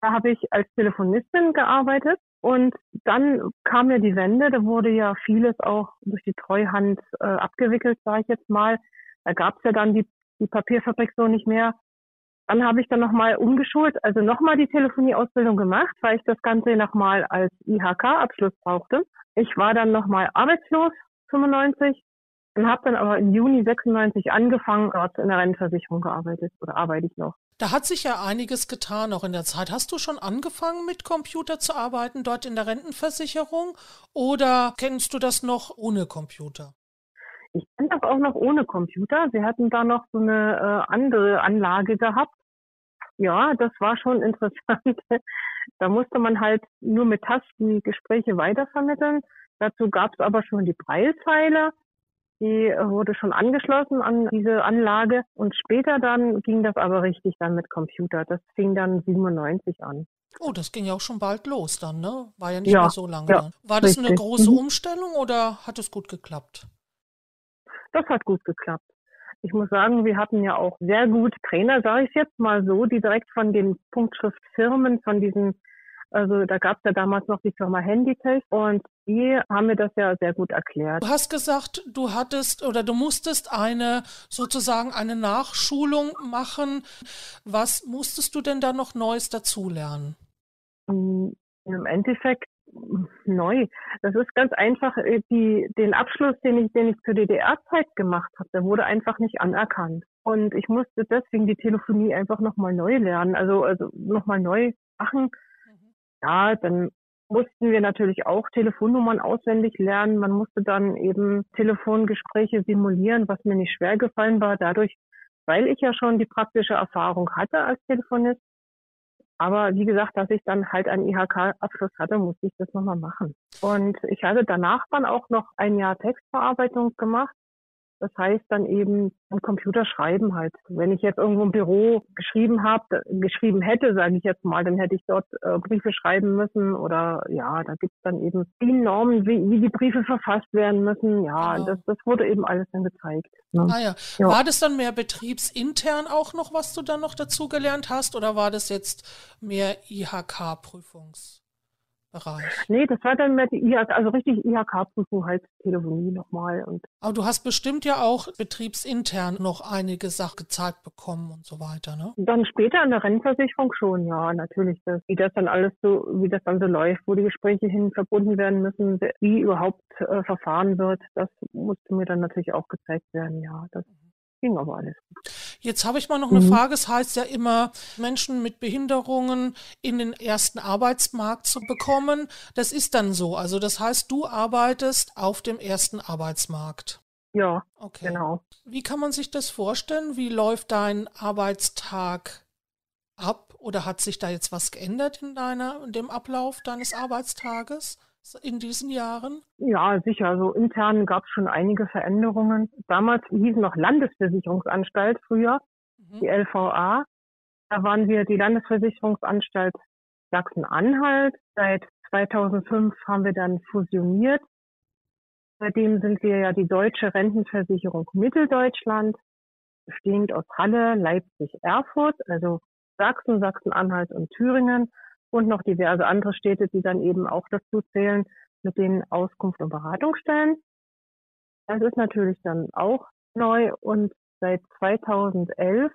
da habe ich als Telefonistin gearbeitet und dann kam ja die Wende, da wurde ja vieles auch durch die Treuhand äh, abgewickelt, sage ich jetzt mal. Da gab es ja dann die, die Papierfabrik so nicht mehr. Dann habe ich dann nochmal umgeschult, also nochmal die Telefonieausbildung gemacht, weil ich das Ganze nochmal als IHK-Abschluss brauchte. Ich war dann nochmal arbeitslos, 95, und habe dann aber im Juni 96 angefangen, dort in der Rentenversicherung gearbeitet oder arbeite ich noch. Da hat sich ja einiges getan auch in der Zeit. Hast du schon angefangen mit Computer zu arbeiten dort in der Rentenversicherung oder kennst du das noch ohne Computer? Ich kenne das auch noch ohne Computer. Sie hatten da noch so eine äh, andere Anlage gehabt. Ja, das war schon interessant. da musste man halt nur mit Tasten Gespräche weitervermitteln. Dazu gab es aber schon die Breilzeile. Die wurde schon angeschlossen an diese Anlage und später dann ging das aber richtig dann mit Computer. Das fing dann 97 an. Oh, das ging ja auch schon bald los dann, ne? War ja nicht ja, mehr so lange. Ja, War das richtig. eine große mhm. Umstellung oder hat es gut geklappt? Das hat gut geklappt. Ich muss sagen, wir hatten ja auch sehr gute Trainer, sage ich jetzt mal so, die direkt von den Punktschriftfirmen, von diesen, also da gab es ja damals noch die Firma Handytech und die haben mir das ja sehr gut erklärt. Du hast gesagt, du hattest oder du musstest eine sozusagen eine Nachschulung machen. Was musstest du denn da noch Neues dazulernen? Im Endeffekt neu. Das ist ganz einfach, äh, die, den Abschluss, den ich, den ich zur DDR-Zeit gemacht habe, der wurde einfach nicht anerkannt. Und ich musste deswegen die Telefonie einfach nochmal neu lernen, also, also nochmal neu machen. Mhm. Ja, dann mussten wir natürlich auch Telefonnummern auswendig lernen. Man musste dann eben Telefongespräche simulieren, was mir nicht schwer gefallen war, dadurch, weil ich ja schon die praktische Erfahrung hatte als Telefonist, aber wie gesagt, dass ich dann halt einen IHK-Abschluss hatte, musste ich das nochmal machen. Und ich hatte danach dann auch noch ein Jahr Textverarbeitung gemacht. Das heißt dann eben am Computer schreiben halt. Wenn ich jetzt irgendwo im Büro geschrieben habe, geschrieben hätte, sage ich jetzt mal, dann hätte ich dort äh, Briefe schreiben müssen oder ja, da gibt's dann eben die Normen, wie, wie die Briefe verfasst werden müssen. Ja, genau. das, das wurde eben alles dann gezeigt. Ne? Ah ja. ja. War das dann mehr betriebsintern auch noch, was du dann noch dazu gelernt hast oder war das jetzt mehr IHK-Prüfungs? Bereich. Nee, das war dann mehr die IHK, also richtig IHK-Prüfung halt Telefonie nochmal. Und Aber du hast bestimmt ja auch betriebsintern noch einige Sachen gezeigt bekommen und so weiter, ne? Dann später in der Rentenversicherung schon, ja, natürlich. Das, wie das dann alles so, wie das dann so läuft, wo die Gespräche hin verbunden werden müssen, wie überhaupt äh, verfahren wird, das musste mir dann natürlich auch gezeigt werden, ja. Das ging aber alles gut. Jetzt habe ich mal noch eine mhm. Frage. Es heißt ja immer, Menschen mit Behinderungen in den ersten Arbeitsmarkt zu bekommen. Das ist dann so. Also das heißt, du arbeitest auf dem ersten Arbeitsmarkt. Ja, okay. genau. Wie kann man sich das vorstellen? Wie läuft dein Arbeitstag ab? Oder hat sich da jetzt was geändert in deiner, in dem Ablauf deines Arbeitstages in diesen Jahren? Ja, sicher. Also intern gab es schon einige Veränderungen. Damals hieß noch Landesversicherungsanstalt früher, mhm. die LVA. Da waren wir die Landesversicherungsanstalt Sachsen-Anhalt. Seit 2005 haben wir dann fusioniert. Seitdem sind wir ja die Deutsche Rentenversicherung Mitteldeutschland, bestehend aus Halle, Leipzig, Erfurt, also Sachsen, Sachsen-Anhalt und Thüringen und noch diverse andere Städte, die dann eben auch dazu zählen, mit den Auskunft- und Beratungsstellen. Das ist natürlich dann auch neu und seit 2011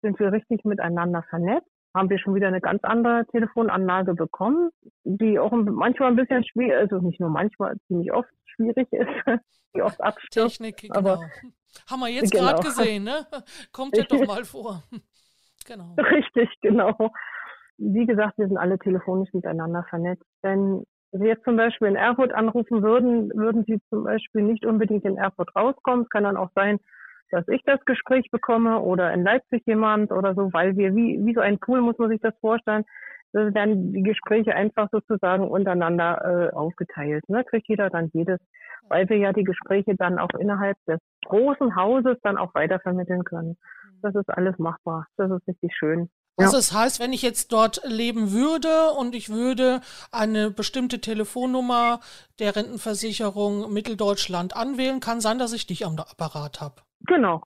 sind wir richtig miteinander vernetzt. Haben wir schon wieder eine ganz andere Telefonanlage bekommen, die auch manchmal ein bisschen schwierig, also nicht nur manchmal, ziemlich oft schwierig ist, die oft abstürzt. Technik, genau. Aber, Haben wir jetzt genau. gerade gesehen, ne? Kommt ja doch mal vor. Genau. Richtig, genau. Wie gesagt, wir sind alle telefonisch miteinander vernetzt. Wenn Sie jetzt zum Beispiel in Erfurt anrufen würden, würden Sie zum Beispiel nicht unbedingt in Erfurt rauskommen. Es kann dann auch sein, dass ich das Gespräch bekomme oder in Leipzig jemand oder so, weil wir wie, wie so ein Pool muss man sich das vorstellen. Das werden die Gespräche einfach sozusagen untereinander äh, aufgeteilt. Ne? Kriegt jeder dann jedes, weil wir ja die Gespräche dann auch innerhalb des großen Hauses dann auch weitervermitteln können. Das ist alles machbar. Das ist richtig schön. Also das heißt, wenn ich jetzt dort leben würde und ich würde eine bestimmte Telefonnummer der Rentenversicherung Mitteldeutschland anwählen, kann sein, dass ich dich am Apparat habe. Genau,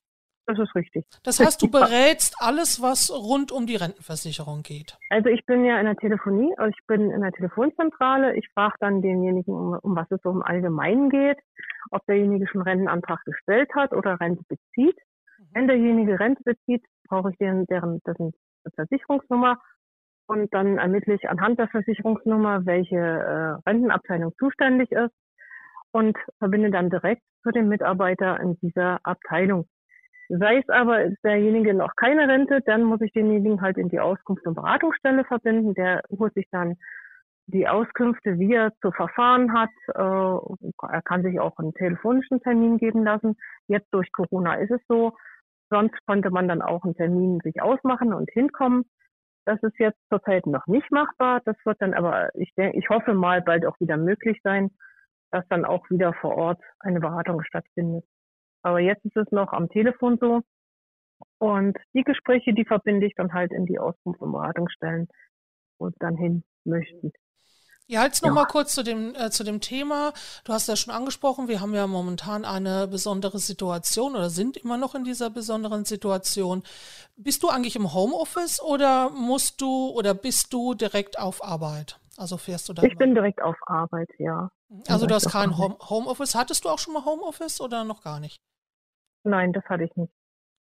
das ist richtig. Das heißt, du berätst alles, was rund um die Rentenversicherung geht. Also ich bin ja in der Telefonie, also ich bin in der Telefonzentrale. Ich frage dann denjenigen, um, um was es so im Allgemeinen geht, ob derjenige schon Rentenantrag gestellt hat oder Rente bezieht. Mhm. Wenn derjenige Rente bezieht, brauche ich deren, deren dessen Versicherungsnummer und dann ermittle ich anhand der Versicherungsnummer, welche äh, Rentenabteilung zuständig ist und verbinde dann direkt zu dem Mitarbeiter in dieser Abteilung. Sei es aber derjenige noch keine Rente, dann muss ich denjenigen halt in die Auskunft- und Beratungsstelle verbinden. Der holt sich dann die Auskünfte, wie er zu verfahren hat. Äh, er kann sich auch einen telefonischen Termin geben lassen. Jetzt durch Corona ist es so. Sonst konnte man dann auch einen Termin sich ausmachen und hinkommen. Das ist jetzt zurzeit noch nicht machbar. Das wird dann aber, ich denke, ich hoffe mal bald auch wieder möglich sein, dass dann auch wieder vor Ort eine Beratung stattfindet. Aber jetzt ist es noch am Telefon so. Und die Gespräche, die verbinde ich dann halt in die Auskunft- und Beratungsstellen, wo sie dann hin möchten. Ja, jetzt noch ja. mal kurz zu dem, äh, zu dem Thema. Du hast ja schon angesprochen, wir haben ja momentan eine besondere Situation oder sind immer noch in dieser besonderen Situation. Bist du eigentlich im Homeoffice oder musst du oder bist du direkt auf Arbeit? Also fährst du da? Ich bin direkt auf Arbeit, ja. Also du hast kein Home Homeoffice. Hattest du auch schon mal Homeoffice oder noch gar nicht? Nein, das hatte ich nicht.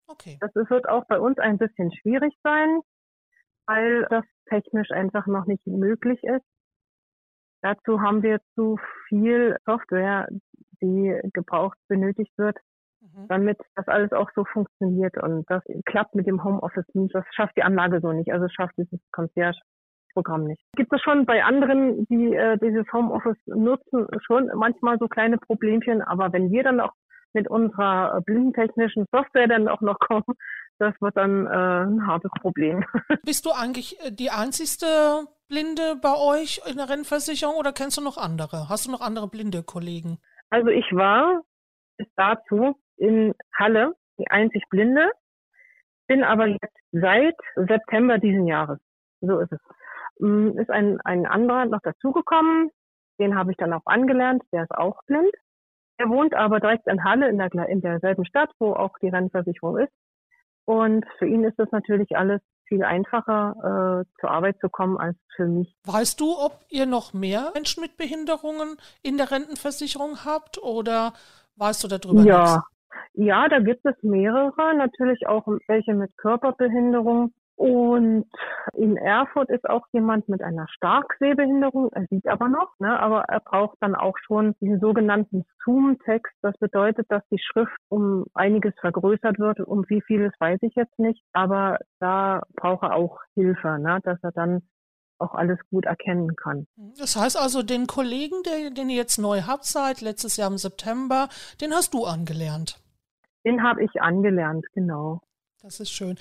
Okay. Das wird auch bei uns ein bisschen schwierig sein, weil das technisch einfach noch nicht möglich ist. Dazu haben wir zu viel Software, die gebraucht benötigt wird, mhm. damit das alles auch so funktioniert. Und das klappt mit dem Homeoffice nicht. Das schafft die Anlage so nicht. Also schafft dieses Concierge-Programm nicht. Gibt es schon bei anderen, die äh, dieses Homeoffice nutzen, schon manchmal so kleine Problemchen. Aber wenn wir dann auch mit unserer blindentechnischen Software dann auch noch kommen, das wird dann äh, ein hartes Problem. Bist du eigentlich äh, die einzigste Blinde bei euch in der Rennversicherung oder kennst du noch andere? Hast du noch andere blinde Kollegen? Also ich war bis dazu in Halle die einzig Blinde, bin aber jetzt seit September diesen Jahres. So ist es. Mm, ist ein, ein anderer noch dazugekommen, den habe ich dann auch angelernt, der ist auch blind. Er wohnt aber direkt in Halle, in, der, in derselben Stadt, wo auch die Rennversicherung ist. Und für ihn ist das natürlich alles viel einfacher, äh, zur Arbeit zu kommen als für mich. Weißt du, ob ihr noch mehr Menschen mit Behinderungen in der Rentenversicherung habt oder weißt du darüber ja. nichts? Ja, da gibt es mehrere, natürlich auch welche mit Körperbehinderung. Und in Erfurt ist auch jemand mit einer Starksehbehinderung. Er sieht aber noch, ne, aber er braucht dann auch schon diesen sogenannten Zoom-Text. Das bedeutet, dass die Schrift um einiges vergrößert wird. Um wie vieles weiß ich jetzt nicht. Aber da braucht er auch Hilfe, ne, dass er dann auch alles gut erkennen kann. Das heißt also, den Kollegen, der, den ihr jetzt neu habt seit letztes Jahr im September, den hast du angelernt. Den habe ich angelernt, genau. Das ist schön.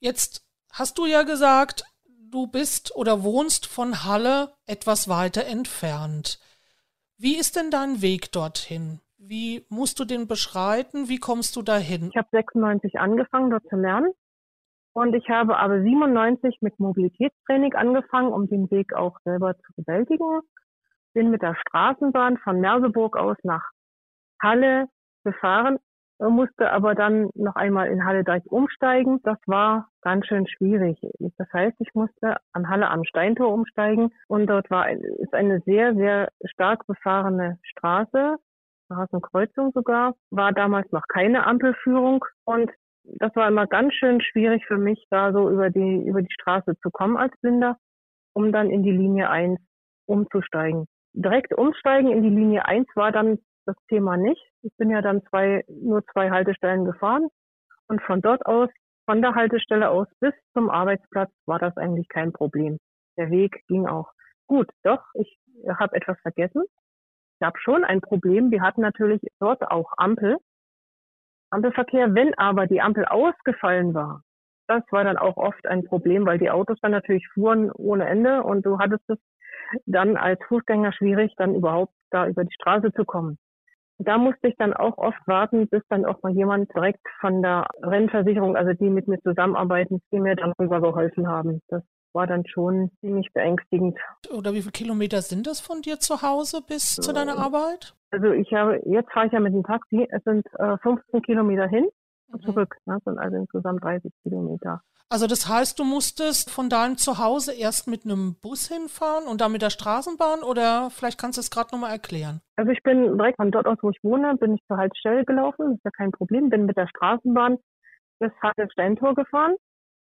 Jetzt hast du ja gesagt, du bist oder wohnst von Halle etwas weiter entfernt. Wie ist denn dein Weg dorthin? Wie musst du den beschreiten? Wie kommst du dahin? Ich habe 96 angefangen, dort zu lernen. Und ich habe aber 97 mit Mobilitätstraining angefangen, um den Weg auch selber zu bewältigen. Bin mit der Straßenbahn von Merseburg aus nach Halle gefahren musste aber dann noch einmal in Halle direkt umsteigen. Das war ganz schön schwierig. Das heißt, ich musste an Halle am Steintor umsteigen und dort war ist eine sehr, sehr stark befahrene Straße, Straßenkreuzung sogar, war damals noch keine Ampelführung und das war immer ganz schön schwierig für mich, da so über die, über die Straße zu kommen als Blinder, um dann in die Linie 1 umzusteigen. Direkt umsteigen in die Linie 1 war dann das Thema nicht. Ich bin ja dann zwei, nur zwei Haltestellen gefahren und von dort aus, von der Haltestelle aus bis zum Arbeitsplatz war das eigentlich kein Problem. Der Weg ging auch gut. Doch, ich habe etwas vergessen. Ich habe schon ein Problem. Wir hatten natürlich dort auch Ampel, Ampelverkehr. Wenn aber die Ampel ausgefallen war, das war dann auch oft ein Problem, weil die Autos dann natürlich fuhren ohne Ende und du hattest es dann als Fußgänger schwierig, dann überhaupt da über die Straße zu kommen. Da musste ich dann auch oft warten, bis dann auch mal jemand direkt von der Rennversicherung, also die mit mir zusammenarbeiten, die mir dann rüber geholfen haben. Das war dann schon ziemlich beängstigend. Oder wie viele Kilometer sind das von dir zu Hause bis zu deiner Arbeit? Also ich habe, jetzt fahre ich ja mit dem Taxi, es sind äh, 15 Kilometer hin mhm. zurück. Ne? sind also insgesamt 30 Kilometer. Also das heißt, du musstest von deinem Zuhause erst mit einem Bus hinfahren und dann mit der Straßenbahn oder vielleicht kannst du es gerade nochmal erklären. Also ich bin direkt von dort aus, wo ich wohne, bin ich zur Haltestelle gelaufen, ist ja kein Problem, bin mit der Straßenbahn bis Halle Steintor gefahren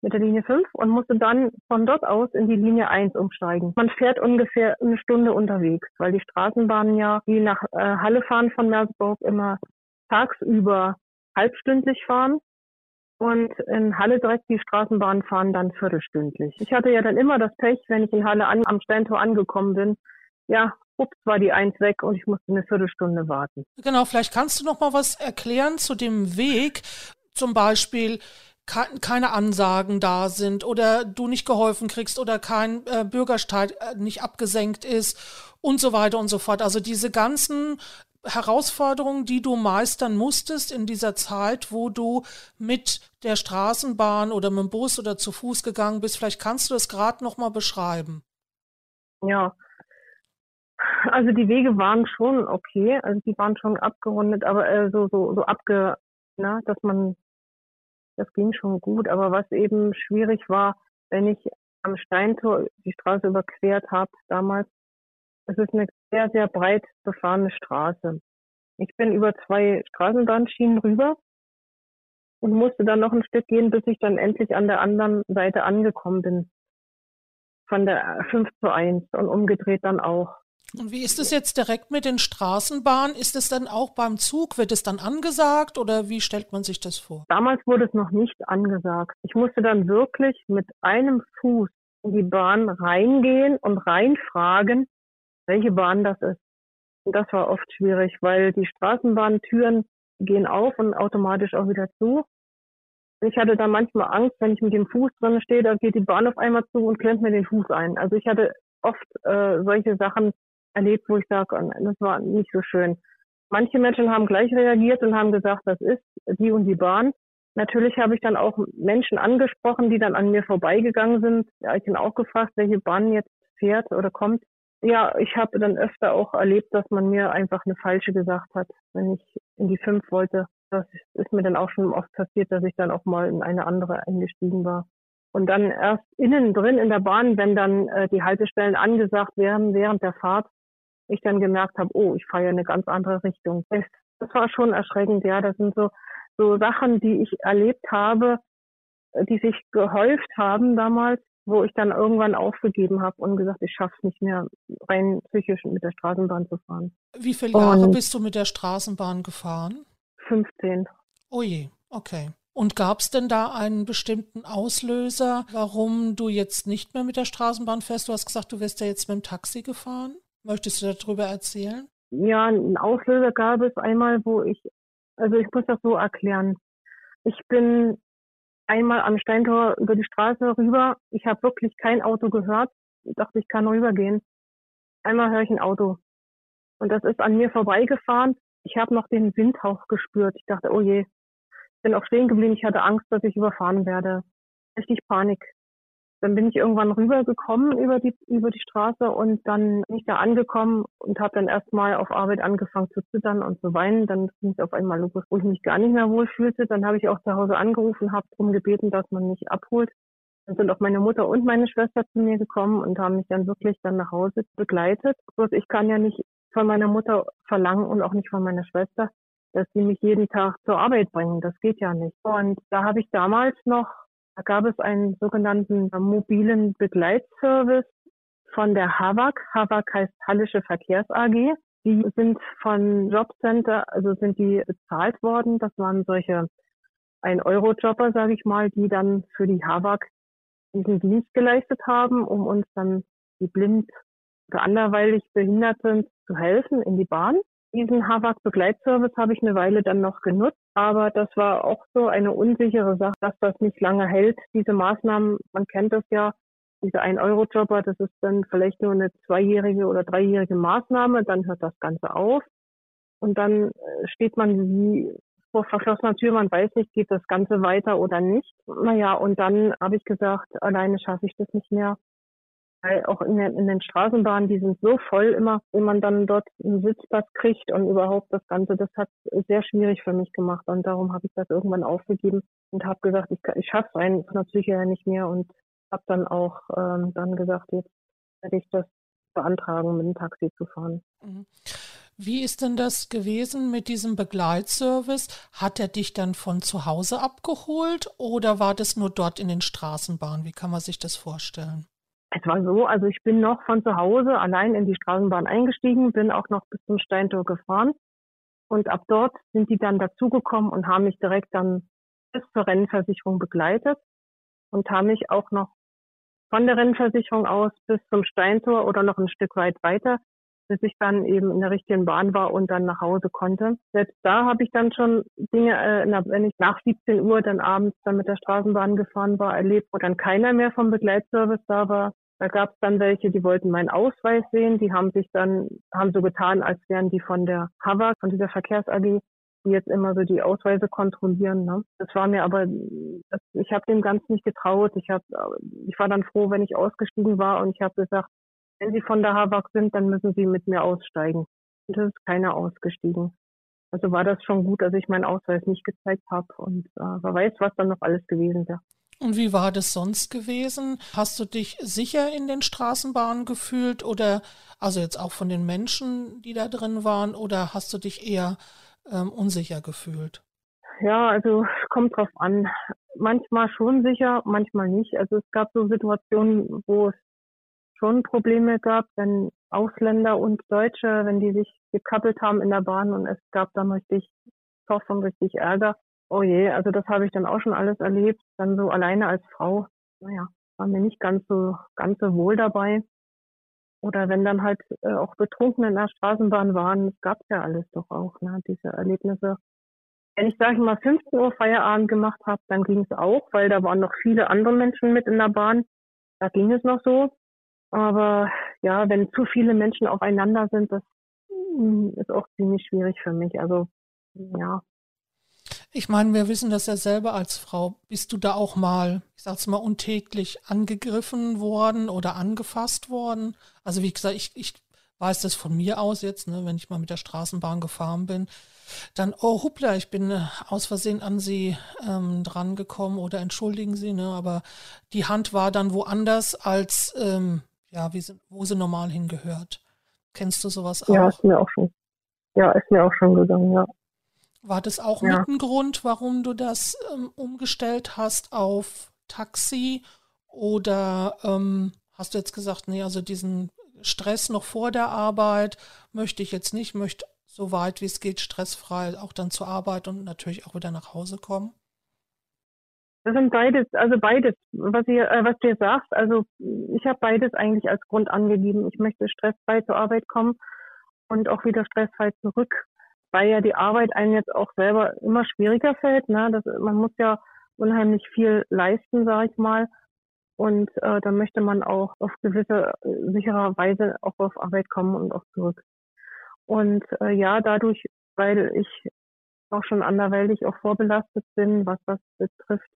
mit der Linie 5 und musste dann von dort aus in die Linie 1 umsteigen. Man fährt ungefähr eine Stunde unterwegs, weil die Straßenbahnen ja, die nach äh, Halle fahren von Merseburg, immer tagsüber halbstündlich fahren und in Halle direkt die Straßenbahn fahren dann viertelstündlich. Ich hatte ja dann immer das Pech, wenn ich in Halle an, am Steintor angekommen bin, ja, ups, war die Eins weg und ich musste eine Viertelstunde warten. Genau, vielleicht kannst du noch mal was erklären zu dem Weg, zum Beispiel keine Ansagen da sind oder du nicht geholfen kriegst oder kein äh, Bürgersteig äh, nicht abgesenkt ist und so weiter und so fort. Also diese ganzen Herausforderungen, die du meistern musstest in dieser Zeit, wo du mit der Straßenbahn oder mit dem Bus oder zu Fuß gegangen bist? Vielleicht kannst du das gerade noch mal beschreiben. Ja, also die Wege waren schon okay, also die waren schon abgerundet, aber äh, so so so abge, na, dass man, das ging schon gut. Aber was eben schwierig war, wenn ich am Steintor die Straße überquert habe damals, es ist eine sehr, sehr breit befahrene Straße. Ich bin über zwei Straßenbahnschienen rüber und musste dann noch ein Stück gehen, bis ich dann endlich an der anderen Seite angekommen bin. Von der 5 zu 1 und umgedreht dann auch. Und wie ist es jetzt direkt mit den Straßenbahnen? Ist es dann auch beim Zug? Wird es dann angesagt oder wie stellt man sich das vor? Damals wurde es noch nicht angesagt. Ich musste dann wirklich mit einem Fuß in die Bahn reingehen und reinfragen, welche Bahn das ist. Und das war oft schwierig, weil die Straßenbahntüren gehen auf und automatisch auch wieder zu. Ich hatte da manchmal Angst, wenn ich mit dem Fuß drin stehe, da geht die Bahn auf einmal zu und klemmt mir den Fuß ein. Also ich hatte oft äh, solche Sachen erlebt, wo ich sage, das war nicht so schön. Manche Menschen haben gleich reagiert und haben gesagt, das ist die und die Bahn. Natürlich habe ich dann auch Menschen angesprochen, die dann an mir vorbeigegangen sind. Ja, ich bin auch gefragt, welche Bahn jetzt fährt oder kommt. Ja, ich habe dann öfter auch erlebt, dass man mir einfach eine falsche gesagt hat, wenn ich in die fünf wollte. Das ist mir dann auch schon oft passiert, dass ich dann auch mal in eine andere eingestiegen war. Und dann erst innen drin in der Bahn, wenn dann äh, die Haltestellen angesagt werden während der Fahrt, ich dann gemerkt habe, oh, ich fahre ja eine ganz andere Richtung. Das, das war schon erschreckend, ja. Das sind so, so Sachen, die ich erlebt habe, äh, die sich gehäuft haben damals, wo ich dann irgendwann aufgegeben habe und gesagt, ich schaffe es nicht mehr, rein psychisch mit der Straßenbahn zu fahren. Wie viele Jahre und bist du mit der Straßenbahn gefahren? 15. Oh je, okay. Und gab es denn da einen bestimmten Auslöser, warum du jetzt nicht mehr mit der Straßenbahn fährst? Du hast gesagt, du wirst ja jetzt mit dem Taxi gefahren. Möchtest du darüber erzählen? Ja, einen Auslöser gab es einmal, wo ich, also ich muss das so erklären. Ich bin einmal am Steintor über die Straße rüber. Ich habe wirklich kein Auto gehört. Ich dachte, ich kann rübergehen. Einmal höre ich ein Auto. Und das ist an mir vorbeigefahren. Ich habe noch den Windhauch gespürt. Ich dachte, oh je, bin auch stehen geblieben. Ich hatte Angst, dass ich überfahren werde. Richtig Panik. Dann bin ich irgendwann rübergekommen über die über die Straße und dann bin ich da angekommen und habe dann erstmal auf Arbeit angefangen zu zittern und zu weinen. Dann ging es auf einmal los, wo ich mich gar nicht mehr wohl fühlte. Dann habe ich auch zu Hause angerufen, habe darum gebeten, dass man mich abholt. Dann sind auch meine Mutter und meine Schwester zu mir gekommen und haben mich dann wirklich dann nach Hause begleitet. Bloß ich kann ja nicht von meiner Mutter verlangen und auch nicht von meiner Schwester, dass sie mich jeden Tag zur Arbeit bringen. Das geht ja nicht. Und da habe ich damals noch, da gab es einen sogenannten mobilen Begleitservice von der HAVAG. HAVAG heißt Hallische Verkehrs AG. Die sind von Jobcenter, also sind die bezahlt worden. Das waren solche ein Euro-Jobber, sage ich mal, die dann für die HAVAG diesen Dienst geleistet haben, um uns dann die blind oder anderweitig Behinderten zu helfen in die Bahn. Diesen Havak-Begleitservice habe ich eine Weile dann noch genutzt, aber das war auch so eine unsichere Sache, dass das nicht lange hält. Diese Maßnahmen, man kennt das ja, diese 1-Euro-Jobber, das ist dann vielleicht nur eine zweijährige oder dreijährige Maßnahme, dann hört das Ganze auf. Und dann äh, steht man wie vor verschlossener Tür, man weiß nicht, geht das Ganze weiter oder nicht. Naja, und dann habe ich gesagt, alleine schaffe ich das nicht mehr weil auch in den, in den Straßenbahnen, die sind so voll immer, wenn man dann dort einen Sitzplatz kriegt und überhaupt das Ganze, das hat sehr schwierig für mich gemacht und darum habe ich das irgendwann aufgegeben und habe gesagt, ich, ich schaffe es rein von der Psyche her nicht mehr und habe dann auch ähm, dann gesagt, jetzt werde ich das beantragen, mit dem Taxi zu fahren. Mhm. Wie ist denn das gewesen mit diesem Begleitservice? Hat er dich dann von zu Hause abgeholt oder war das nur dort in den Straßenbahnen? Wie kann man sich das vorstellen? Es war so, also ich bin noch von zu Hause allein in die Straßenbahn eingestiegen, bin auch noch bis zum Steintor gefahren. Und ab dort sind die dann dazugekommen und haben mich direkt dann bis zur Rennversicherung begleitet und haben mich auch noch von der Rennversicherung aus bis zum Steintor oder noch ein Stück weit weiter, bis ich dann eben in der richtigen Bahn war und dann nach Hause konnte. Selbst da habe ich dann schon Dinge, äh, wenn ich nach 17 Uhr dann abends dann mit der Straßenbahn gefahren war, erlebt, wo dann keiner mehr vom Begleitservice da war, da gab es dann welche, die wollten meinen Ausweis sehen, die haben sich dann, haben so getan, als wären die von der HAVAG, von dieser Verkehrs AG, die jetzt immer so die Ausweise kontrollieren. Ne? Das war mir aber, das, ich habe dem Ganzen nicht getraut. Ich hab, ich war dann froh, wenn ich ausgestiegen war und ich habe gesagt, wenn Sie von der HAVAG sind, dann müssen Sie mit mir aussteigen. Und es ist keiner ausgestiegen. Also war das schon gut, dass ich meinen Ausweis nicht gezeigt habe und äh, wer weiß, was dann noch alles gewesen wäre. Und wie war das sonst gewesen? Hast du dich sicher in den Straßenbahnen gefühlt oder also jetzt auch von den Menschen, die da drin waren, oder hast du dich eher ähm, unsicher gefühlt? Ja, also kommt drauf an. Manchmal schon sicher, manchmal nicht. Also es gab so Situationen, wo es schon Probleme gab, wenn Ausländer und Deutsche, wenn die sich gekappelt haben in der Bahn und es gab dann richtig Zoff und richtig Ärger. Oh je, also das habe ich dann auch schon alles erlebt. Dann so alleine als Frau, naja, war mir nicht ganz so, ganz so wohl dabei. Oder wenn dann halt äh, auch Betrunkene in der Straßenbahn waren, das gab's ja alles doch auch, ne, diese Erlebnisse. Wenn ich, sage ich mal, 15 Uhr Feierabend gemacht habe, dann ging es auch, weil da waren noch viele andere Menschen mit in der Bahn. Da ging es noch so. Aber ja, wenn zu viele Menschen aufeinander sind, das hm, ist auch ziemlich schwierig für mich. Also ja, ich meine, wir wissen das ja selber als Frau. Bist du da auch mal, ich sag's mal, untäglich angegriffen worden oder angefasst worden? Also wie gesagt, ich, ich weiß das von mir aus jetzt, ne, wenn ich mal mit der Straßenbahn gefahren bin, dann, oh hoppla, ich bin äh, aus Versehen an sie ähm, drangekommen oder entschuldigen Sie, ne, aber die Hand war dann woanders als, ähm, ja, wie sie, wo sie normal hingehört. Kennst du sowas auch? Ja, ist mir auch schon. Ja, ist mir auch schon gegangen, ja. War das auch ja. mit ein Grund, warum du das ähm, umgestellt hast auf Taxi? Oder ähm, hast du jetzt gesagt, nee, also diesen Stress noch vor der Arbeit möchte ich jetzt nicht, möchte so weit wie es geht stressfrei auch dann zur Arbeit und natürlich auch wieder nach Hause kommen? Das sind beides, also beides, was ihr, äh, was du jetzt sagst. Also ich habe beides eigentlich als Grund angegeben. Ich möchte stressfrei zur Arbeit kommen und auch wieder stressfrei zurück, weil ja die Arbeit einem jetzt auch selber immer schwieriger fällt. Ne? Das, man muss ja unheimlich viel leisten, sage ich mal. Und äh, da möchte man auch auf gewisse äh, sicherer Weise auch auf Arbeit kommen und auch zurück. Und äh, ja, dadurch, weil ich auch schon anderweitig auch vorbelastet bin, was das betrifft,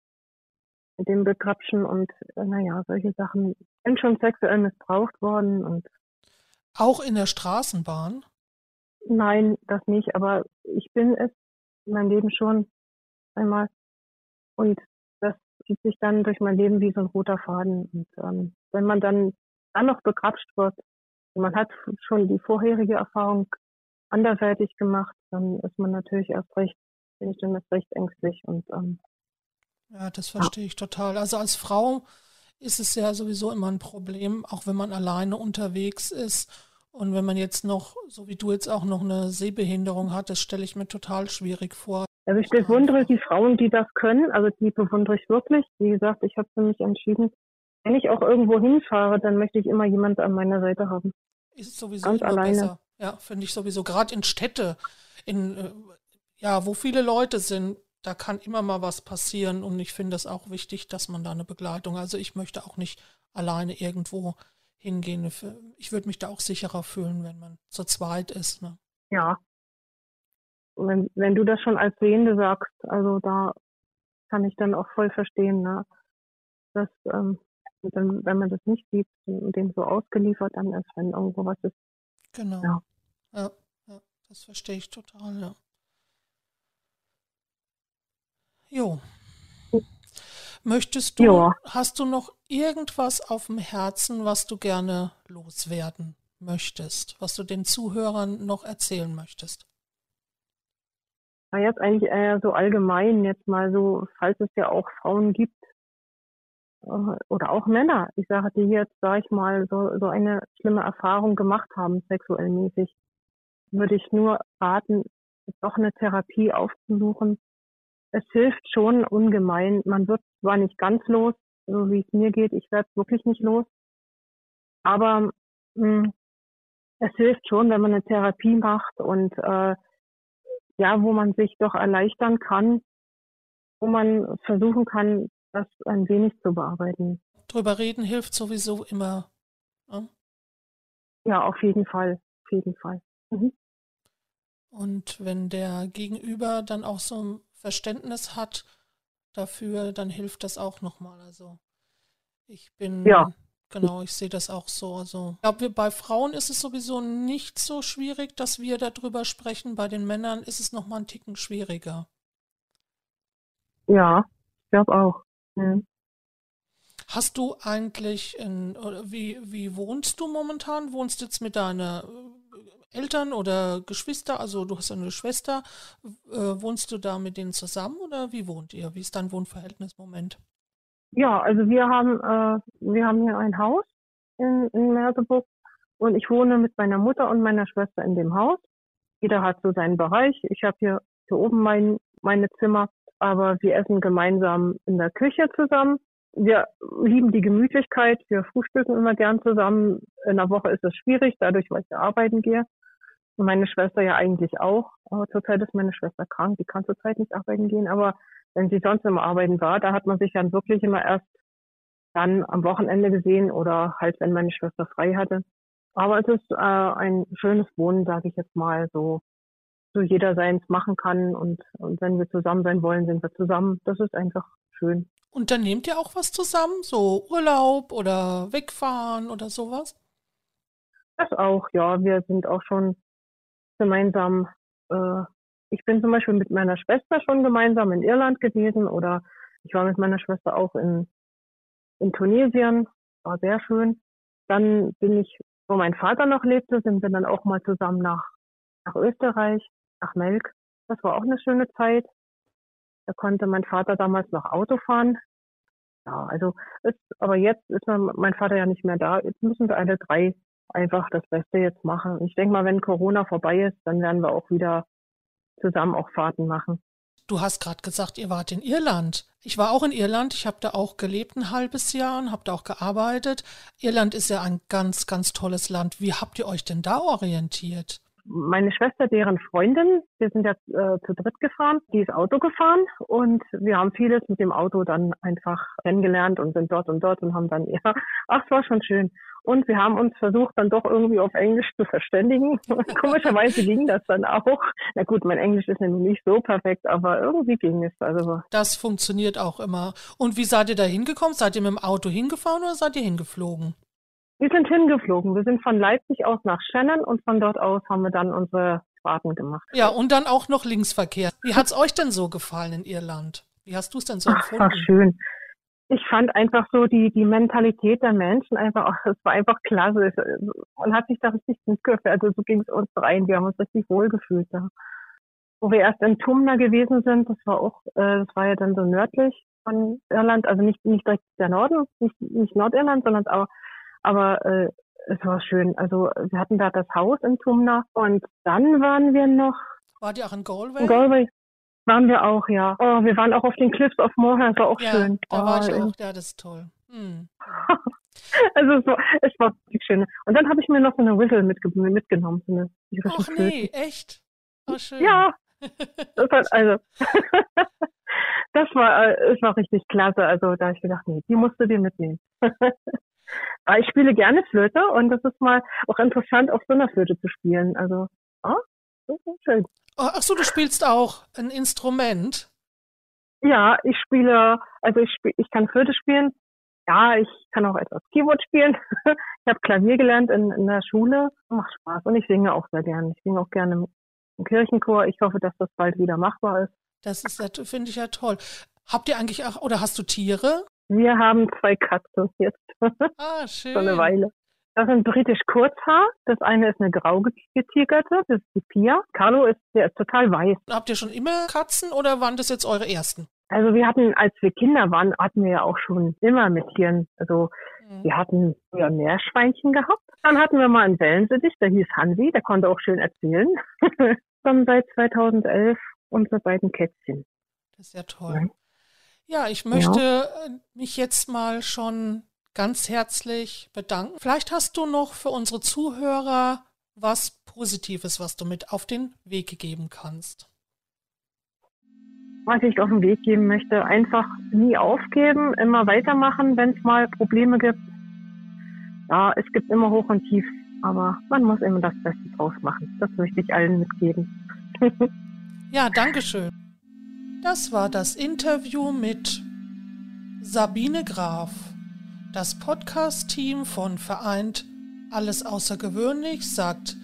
mit dem Begrapschen und äh, naja, solche Sachen sind schon sexuell missbraucht worden und auch in der Straßenbahn? Nein, das nicht, aber ich bin es in meinem Leben schon einmal und das zieht sich dann durch mein Leben wie so ein roter Faden und ähm, wenn man dann dann noch begrapscht wird, man hat schon die vorherige Erfahrung anderweitig gemacht, dann ist man natürlich erst recht, bin ich dann erst recht ängstlich und ähm, ja, das verstehe ich total. Also als Frau ist es ja sowieso immer ein Problem, auch wenn man alleine unterwegs ist. Und wenn man jetzt noch, so wie du jetzt auch noch eine Sehbehinderung hat, das stelle ich mir total schwierig vor. Also ich bewundere die Frauen, die das können. Also die bewundere ich wirklich. Wie gesagt, ich habe für mich entschieden, wenn ich auch irgendwo hinfahre, dann möchte ich immer jemanden an meiner Seite haben. Ist sowieso Ganz alleine. besser. Ja, finde ich sowieso. Gerade in Städte, in äh, ja, wo viele Leute sind, da kann immer mal was passieren und ich finde es auch wichtig, dass man da eine Begleitung, also ich möchte auch nicht alleine irgendwo hingehen. Ich würde mich da auch sicherer fühlen, wenn man zu zweit ist. Ne? Ja. Wenn, wenn du das schon als Sehende sagst, also da kann ich dann auch voll verstehen, ne? dass ähm, wenn man das nicht sieht und dem so ausgeliefert dann ist, wenn irgendwo was ist. Genau. Ja, ja, ja das verstehe ich total, ja. Jo. Möchtest du, jo. hast du noch irgendwas auf dem Herzen, was du gerne loswerden möchtest, was du den Zuhörern noch erzählen möchtest? Na, jetzt eigentlich eher so allgemein, jetzt mal so, falls es ja auch Frauen gibt, äh, oder auch Männer, ich sage, die jetzt, sage ich mal, so, so eine schlimme Erfahrung gemacht haben, sexuell mäßig, würde ich nur raten, doch eine Therapie aufzusuchen, es hilft schon ungemein. Man wird zwar nicht ganz los, so wie es mir geht, ich werde wirklich nicht los, aber mh, hm, es hilft schon, wenn man eine Therapie macht und äh, ja, wo man sich doch erleichtern kann, wo man versuchen kann, das ein wenig zu bearbeiten. Drüber reden hilft sowieso immer. Ja, ja auf jeden Fall, auf jeden Fall. Mhm. Und wenn der Gegenüber dann auch so Verständnis hat dafür, dann hilft das auch nochmal. Also ich bin, ja. genau, ich sehe das auch so. Also ich glaube, bei Frauen ist es sowieso nicht so schwierig, dass wir darüber sprechen. Bei den Männern ist es nochmal einen Ticken schwieriger. Ja, ich glaube auch. Mhm. Hast du eigentlich, in, wie, wie wohnst du momentan? Wohnst du jetzt mit deiner Eltern oder Geschwister, also du hast eine Schwester, äh, wohnst du da mit denen zusammen oder wie wohnt ihr? Wie ist dein Wohnverhältnis im Moment? Ja, also wir haben, äh, wir haben hier ein Haus in, in Merseburg und ich wohne mit meiner Mutter und meiner Schwester in dem Haus. Jeder hat so seinen Bereich. Ich habe hier, hier oben mein, meine Zimmer, aber wir essen gemeinsam in der Küche zusammen. Wir lieben die Gemütlichkeit. Wir frühstücken immer gern zusammen. In der Woche ist es schwierig, dadurch, weil ich arbeiten gehe. Und meine Schwester ja eigentlich auch. Aber zurzeit ist meine Schwester krank. Die kann zurzeit nicht arbeiten gehen. Aber wenn sie sonst immer arbeiten war, da hat man sich dann wirklich immer erst dann am Wochenende gesehen oder halt, wenn meine Schwester frei hatte. Aber es ist äh, ein schönes Wohnen, sage ich jetzt mal, so so jeder seins machen kann und, und wenn wir zusammen sein wollen, sind wir zusammen. Das ist einfach schön. Und dann nehmt ihr auch was zusammen, so Urlaub oder wegfahren oder sowas? Das auch, ja. Wir sind auch schon gemeinsam, äh, ich bin zum Beispiel mit meiner Schwester schon gemeinsam in Irland gewesen oder ich war mit meiner Schwester auch in, in Tunesien, war sehr schön. Dann bin ich, wo mein Vater noch lebte, sind wir dann auch mal zusammen nach, nach Österreich, nach Melk. Das war auch eine schöne Zeit. Da konnte mein Vater damals noch Auto fahren. Ja, also ist, aber jetzt ist mein Vater ja nicht mehr da. Jetzt müssen wir alle drei einfach das Beste jetzt machen. Ich denke mal, wenn Corona vorbei ist, dann werden wir auch wieder zusammen auch Fahrten machen. Du hast gerade gesagt, ihr wart in Irland. Ich war auch in Irland. Ich habe da auch gelebt ein halbes Jahr und habe da auch gearbeitet. Irland ist ja ein ganz, ganz tolles Land. Wie habt ihr euch denn da orientiert? Meine Schwester, deren Freundin, wir sind jetzt äh, zu dritt gefahren, die ist Auto gefahren und wir haben vieles mit dem Auto dann einfach kennengelernt und sind dort und dort und haben dann, ja, ach, es war schon schön. Und wir haben uns versucht, dann doch irgendwie auf Englisch zu verständigen. Komischerweise ging das dann auch. Na gut, mein Englisch ist nämlich nicht so perfekt, aber irgendwie ging es. Also. Das funktioniert auch immer. Und wie seid ihr da hingekommen? Seid ihr mit dem Auto hingefahren oder seid ihr hingeflogen? Wir sind hingeflogen. Wir sind von Leipzig aus nach Shannon und von dort aus haben wir dann unsere Fahrten gemacht. Ja, und dann auch noch Linksverkehr. Wie hat's euch denn so gefallen in Irland? Wie hast du es denn so empfunden? Ach, war schön. Ich fand einfach so die, die Mentalität der Menschen einfach, es war einfach klasse. Man hat sich da richtig gut gefühlt. Also so ging es uns rein. Wir haben uns richtig wohl gefühlt da. Wo wir erst in Tumna gewesen sind, das war auch, äh, das war ja dann so nördlich von Irland, also nicht, nicht direkt der Norden, nicht, nicht Nordirland, sondern auch aber äh, es war schön. Also wir hatten da das Haus in Tumna und dann waren wir noch. Wart ihr auch in Galway? In Galway waren wir auch, ja. Oh, wir waren auch auf den Cliffs of Moher, das war auch ja, schön. Da oh, war ich auch, ja, das ist toll. Hm. also es war, es war wirklich schön. Und dann habe ich mir noch so eine Whistle mitge mitgenommen. So eine Ach nee, echt? Oh, schön. Ja. Das hat, also das war, äh, es war richtig klasse. Also da habe ich gedacht, nee, die musst du dir mitnehmen. Ich spiele gerne Flöte und das ist mal auch interessant, auf so einer Flöte zu spielen. Also, ah, das ist schön. Oh, ach so, du spielst auch ein Instrument? Ja, ich spiele, also ich spiele, ich kann Flöte spielen. Ja, ich kann auch etwas Keyboard spielen. ich habe Klavier gelernt in, in der Schule. Macht Spaß und ich singe auch sehr gerne. Ich singe auch gerne im Kirchenchor. Ich hoffe, dass das bald wieder machbar ist. Das ist, finde ich ja toll. Habt ihr eigentlich auch, oder hast du Tiere? Wir haben zwei Katzen jetzt. Ah, schön. so eine Weile. Das sind britisch Kurzhaar. Das eine ist eine grau getigerte, das ist die Pia. Carlo ist, der ist total weiß. Habt ihr schon immer Katzen oder waren das jetzt eure ersten? Also wir hatten, als wir Kinder waren, hatten wir ja auch schon immer mit Tieren. Also mhm. wir hatten früher Meerschweinchen gehabt. Dann hatten wir mal einen Wellensittich, der hieß Hansi, der konnte auch schön erzählen. Dann seit 2011 unsere beiden Kätzchen. Das ist ja toll. Ja. Ich möchte ja. Äh, mich jetzt mal schon ganz herzlich bedanken. Vielleicht hast du noch für unsere Zuhörer was Positives, was du mit auf den Weg geben kannst. Was ich auf den Weg geben möchte, einfach nie aufgeben, immer weitermachen, wenn es mal Probleme gibt. Ja, es gibt immer Hoch und Tief, aber man muss immer das Beste draus machen. Das möchte ich allen mitgeben. ja, danke schön. Das war das Interview mit Sabine Graf. Das Podcast-Team von Vereint Alles Außergewöhnlich sagt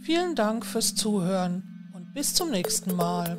vielen Dank fürs Zuhören und bis zum nächsten Mal.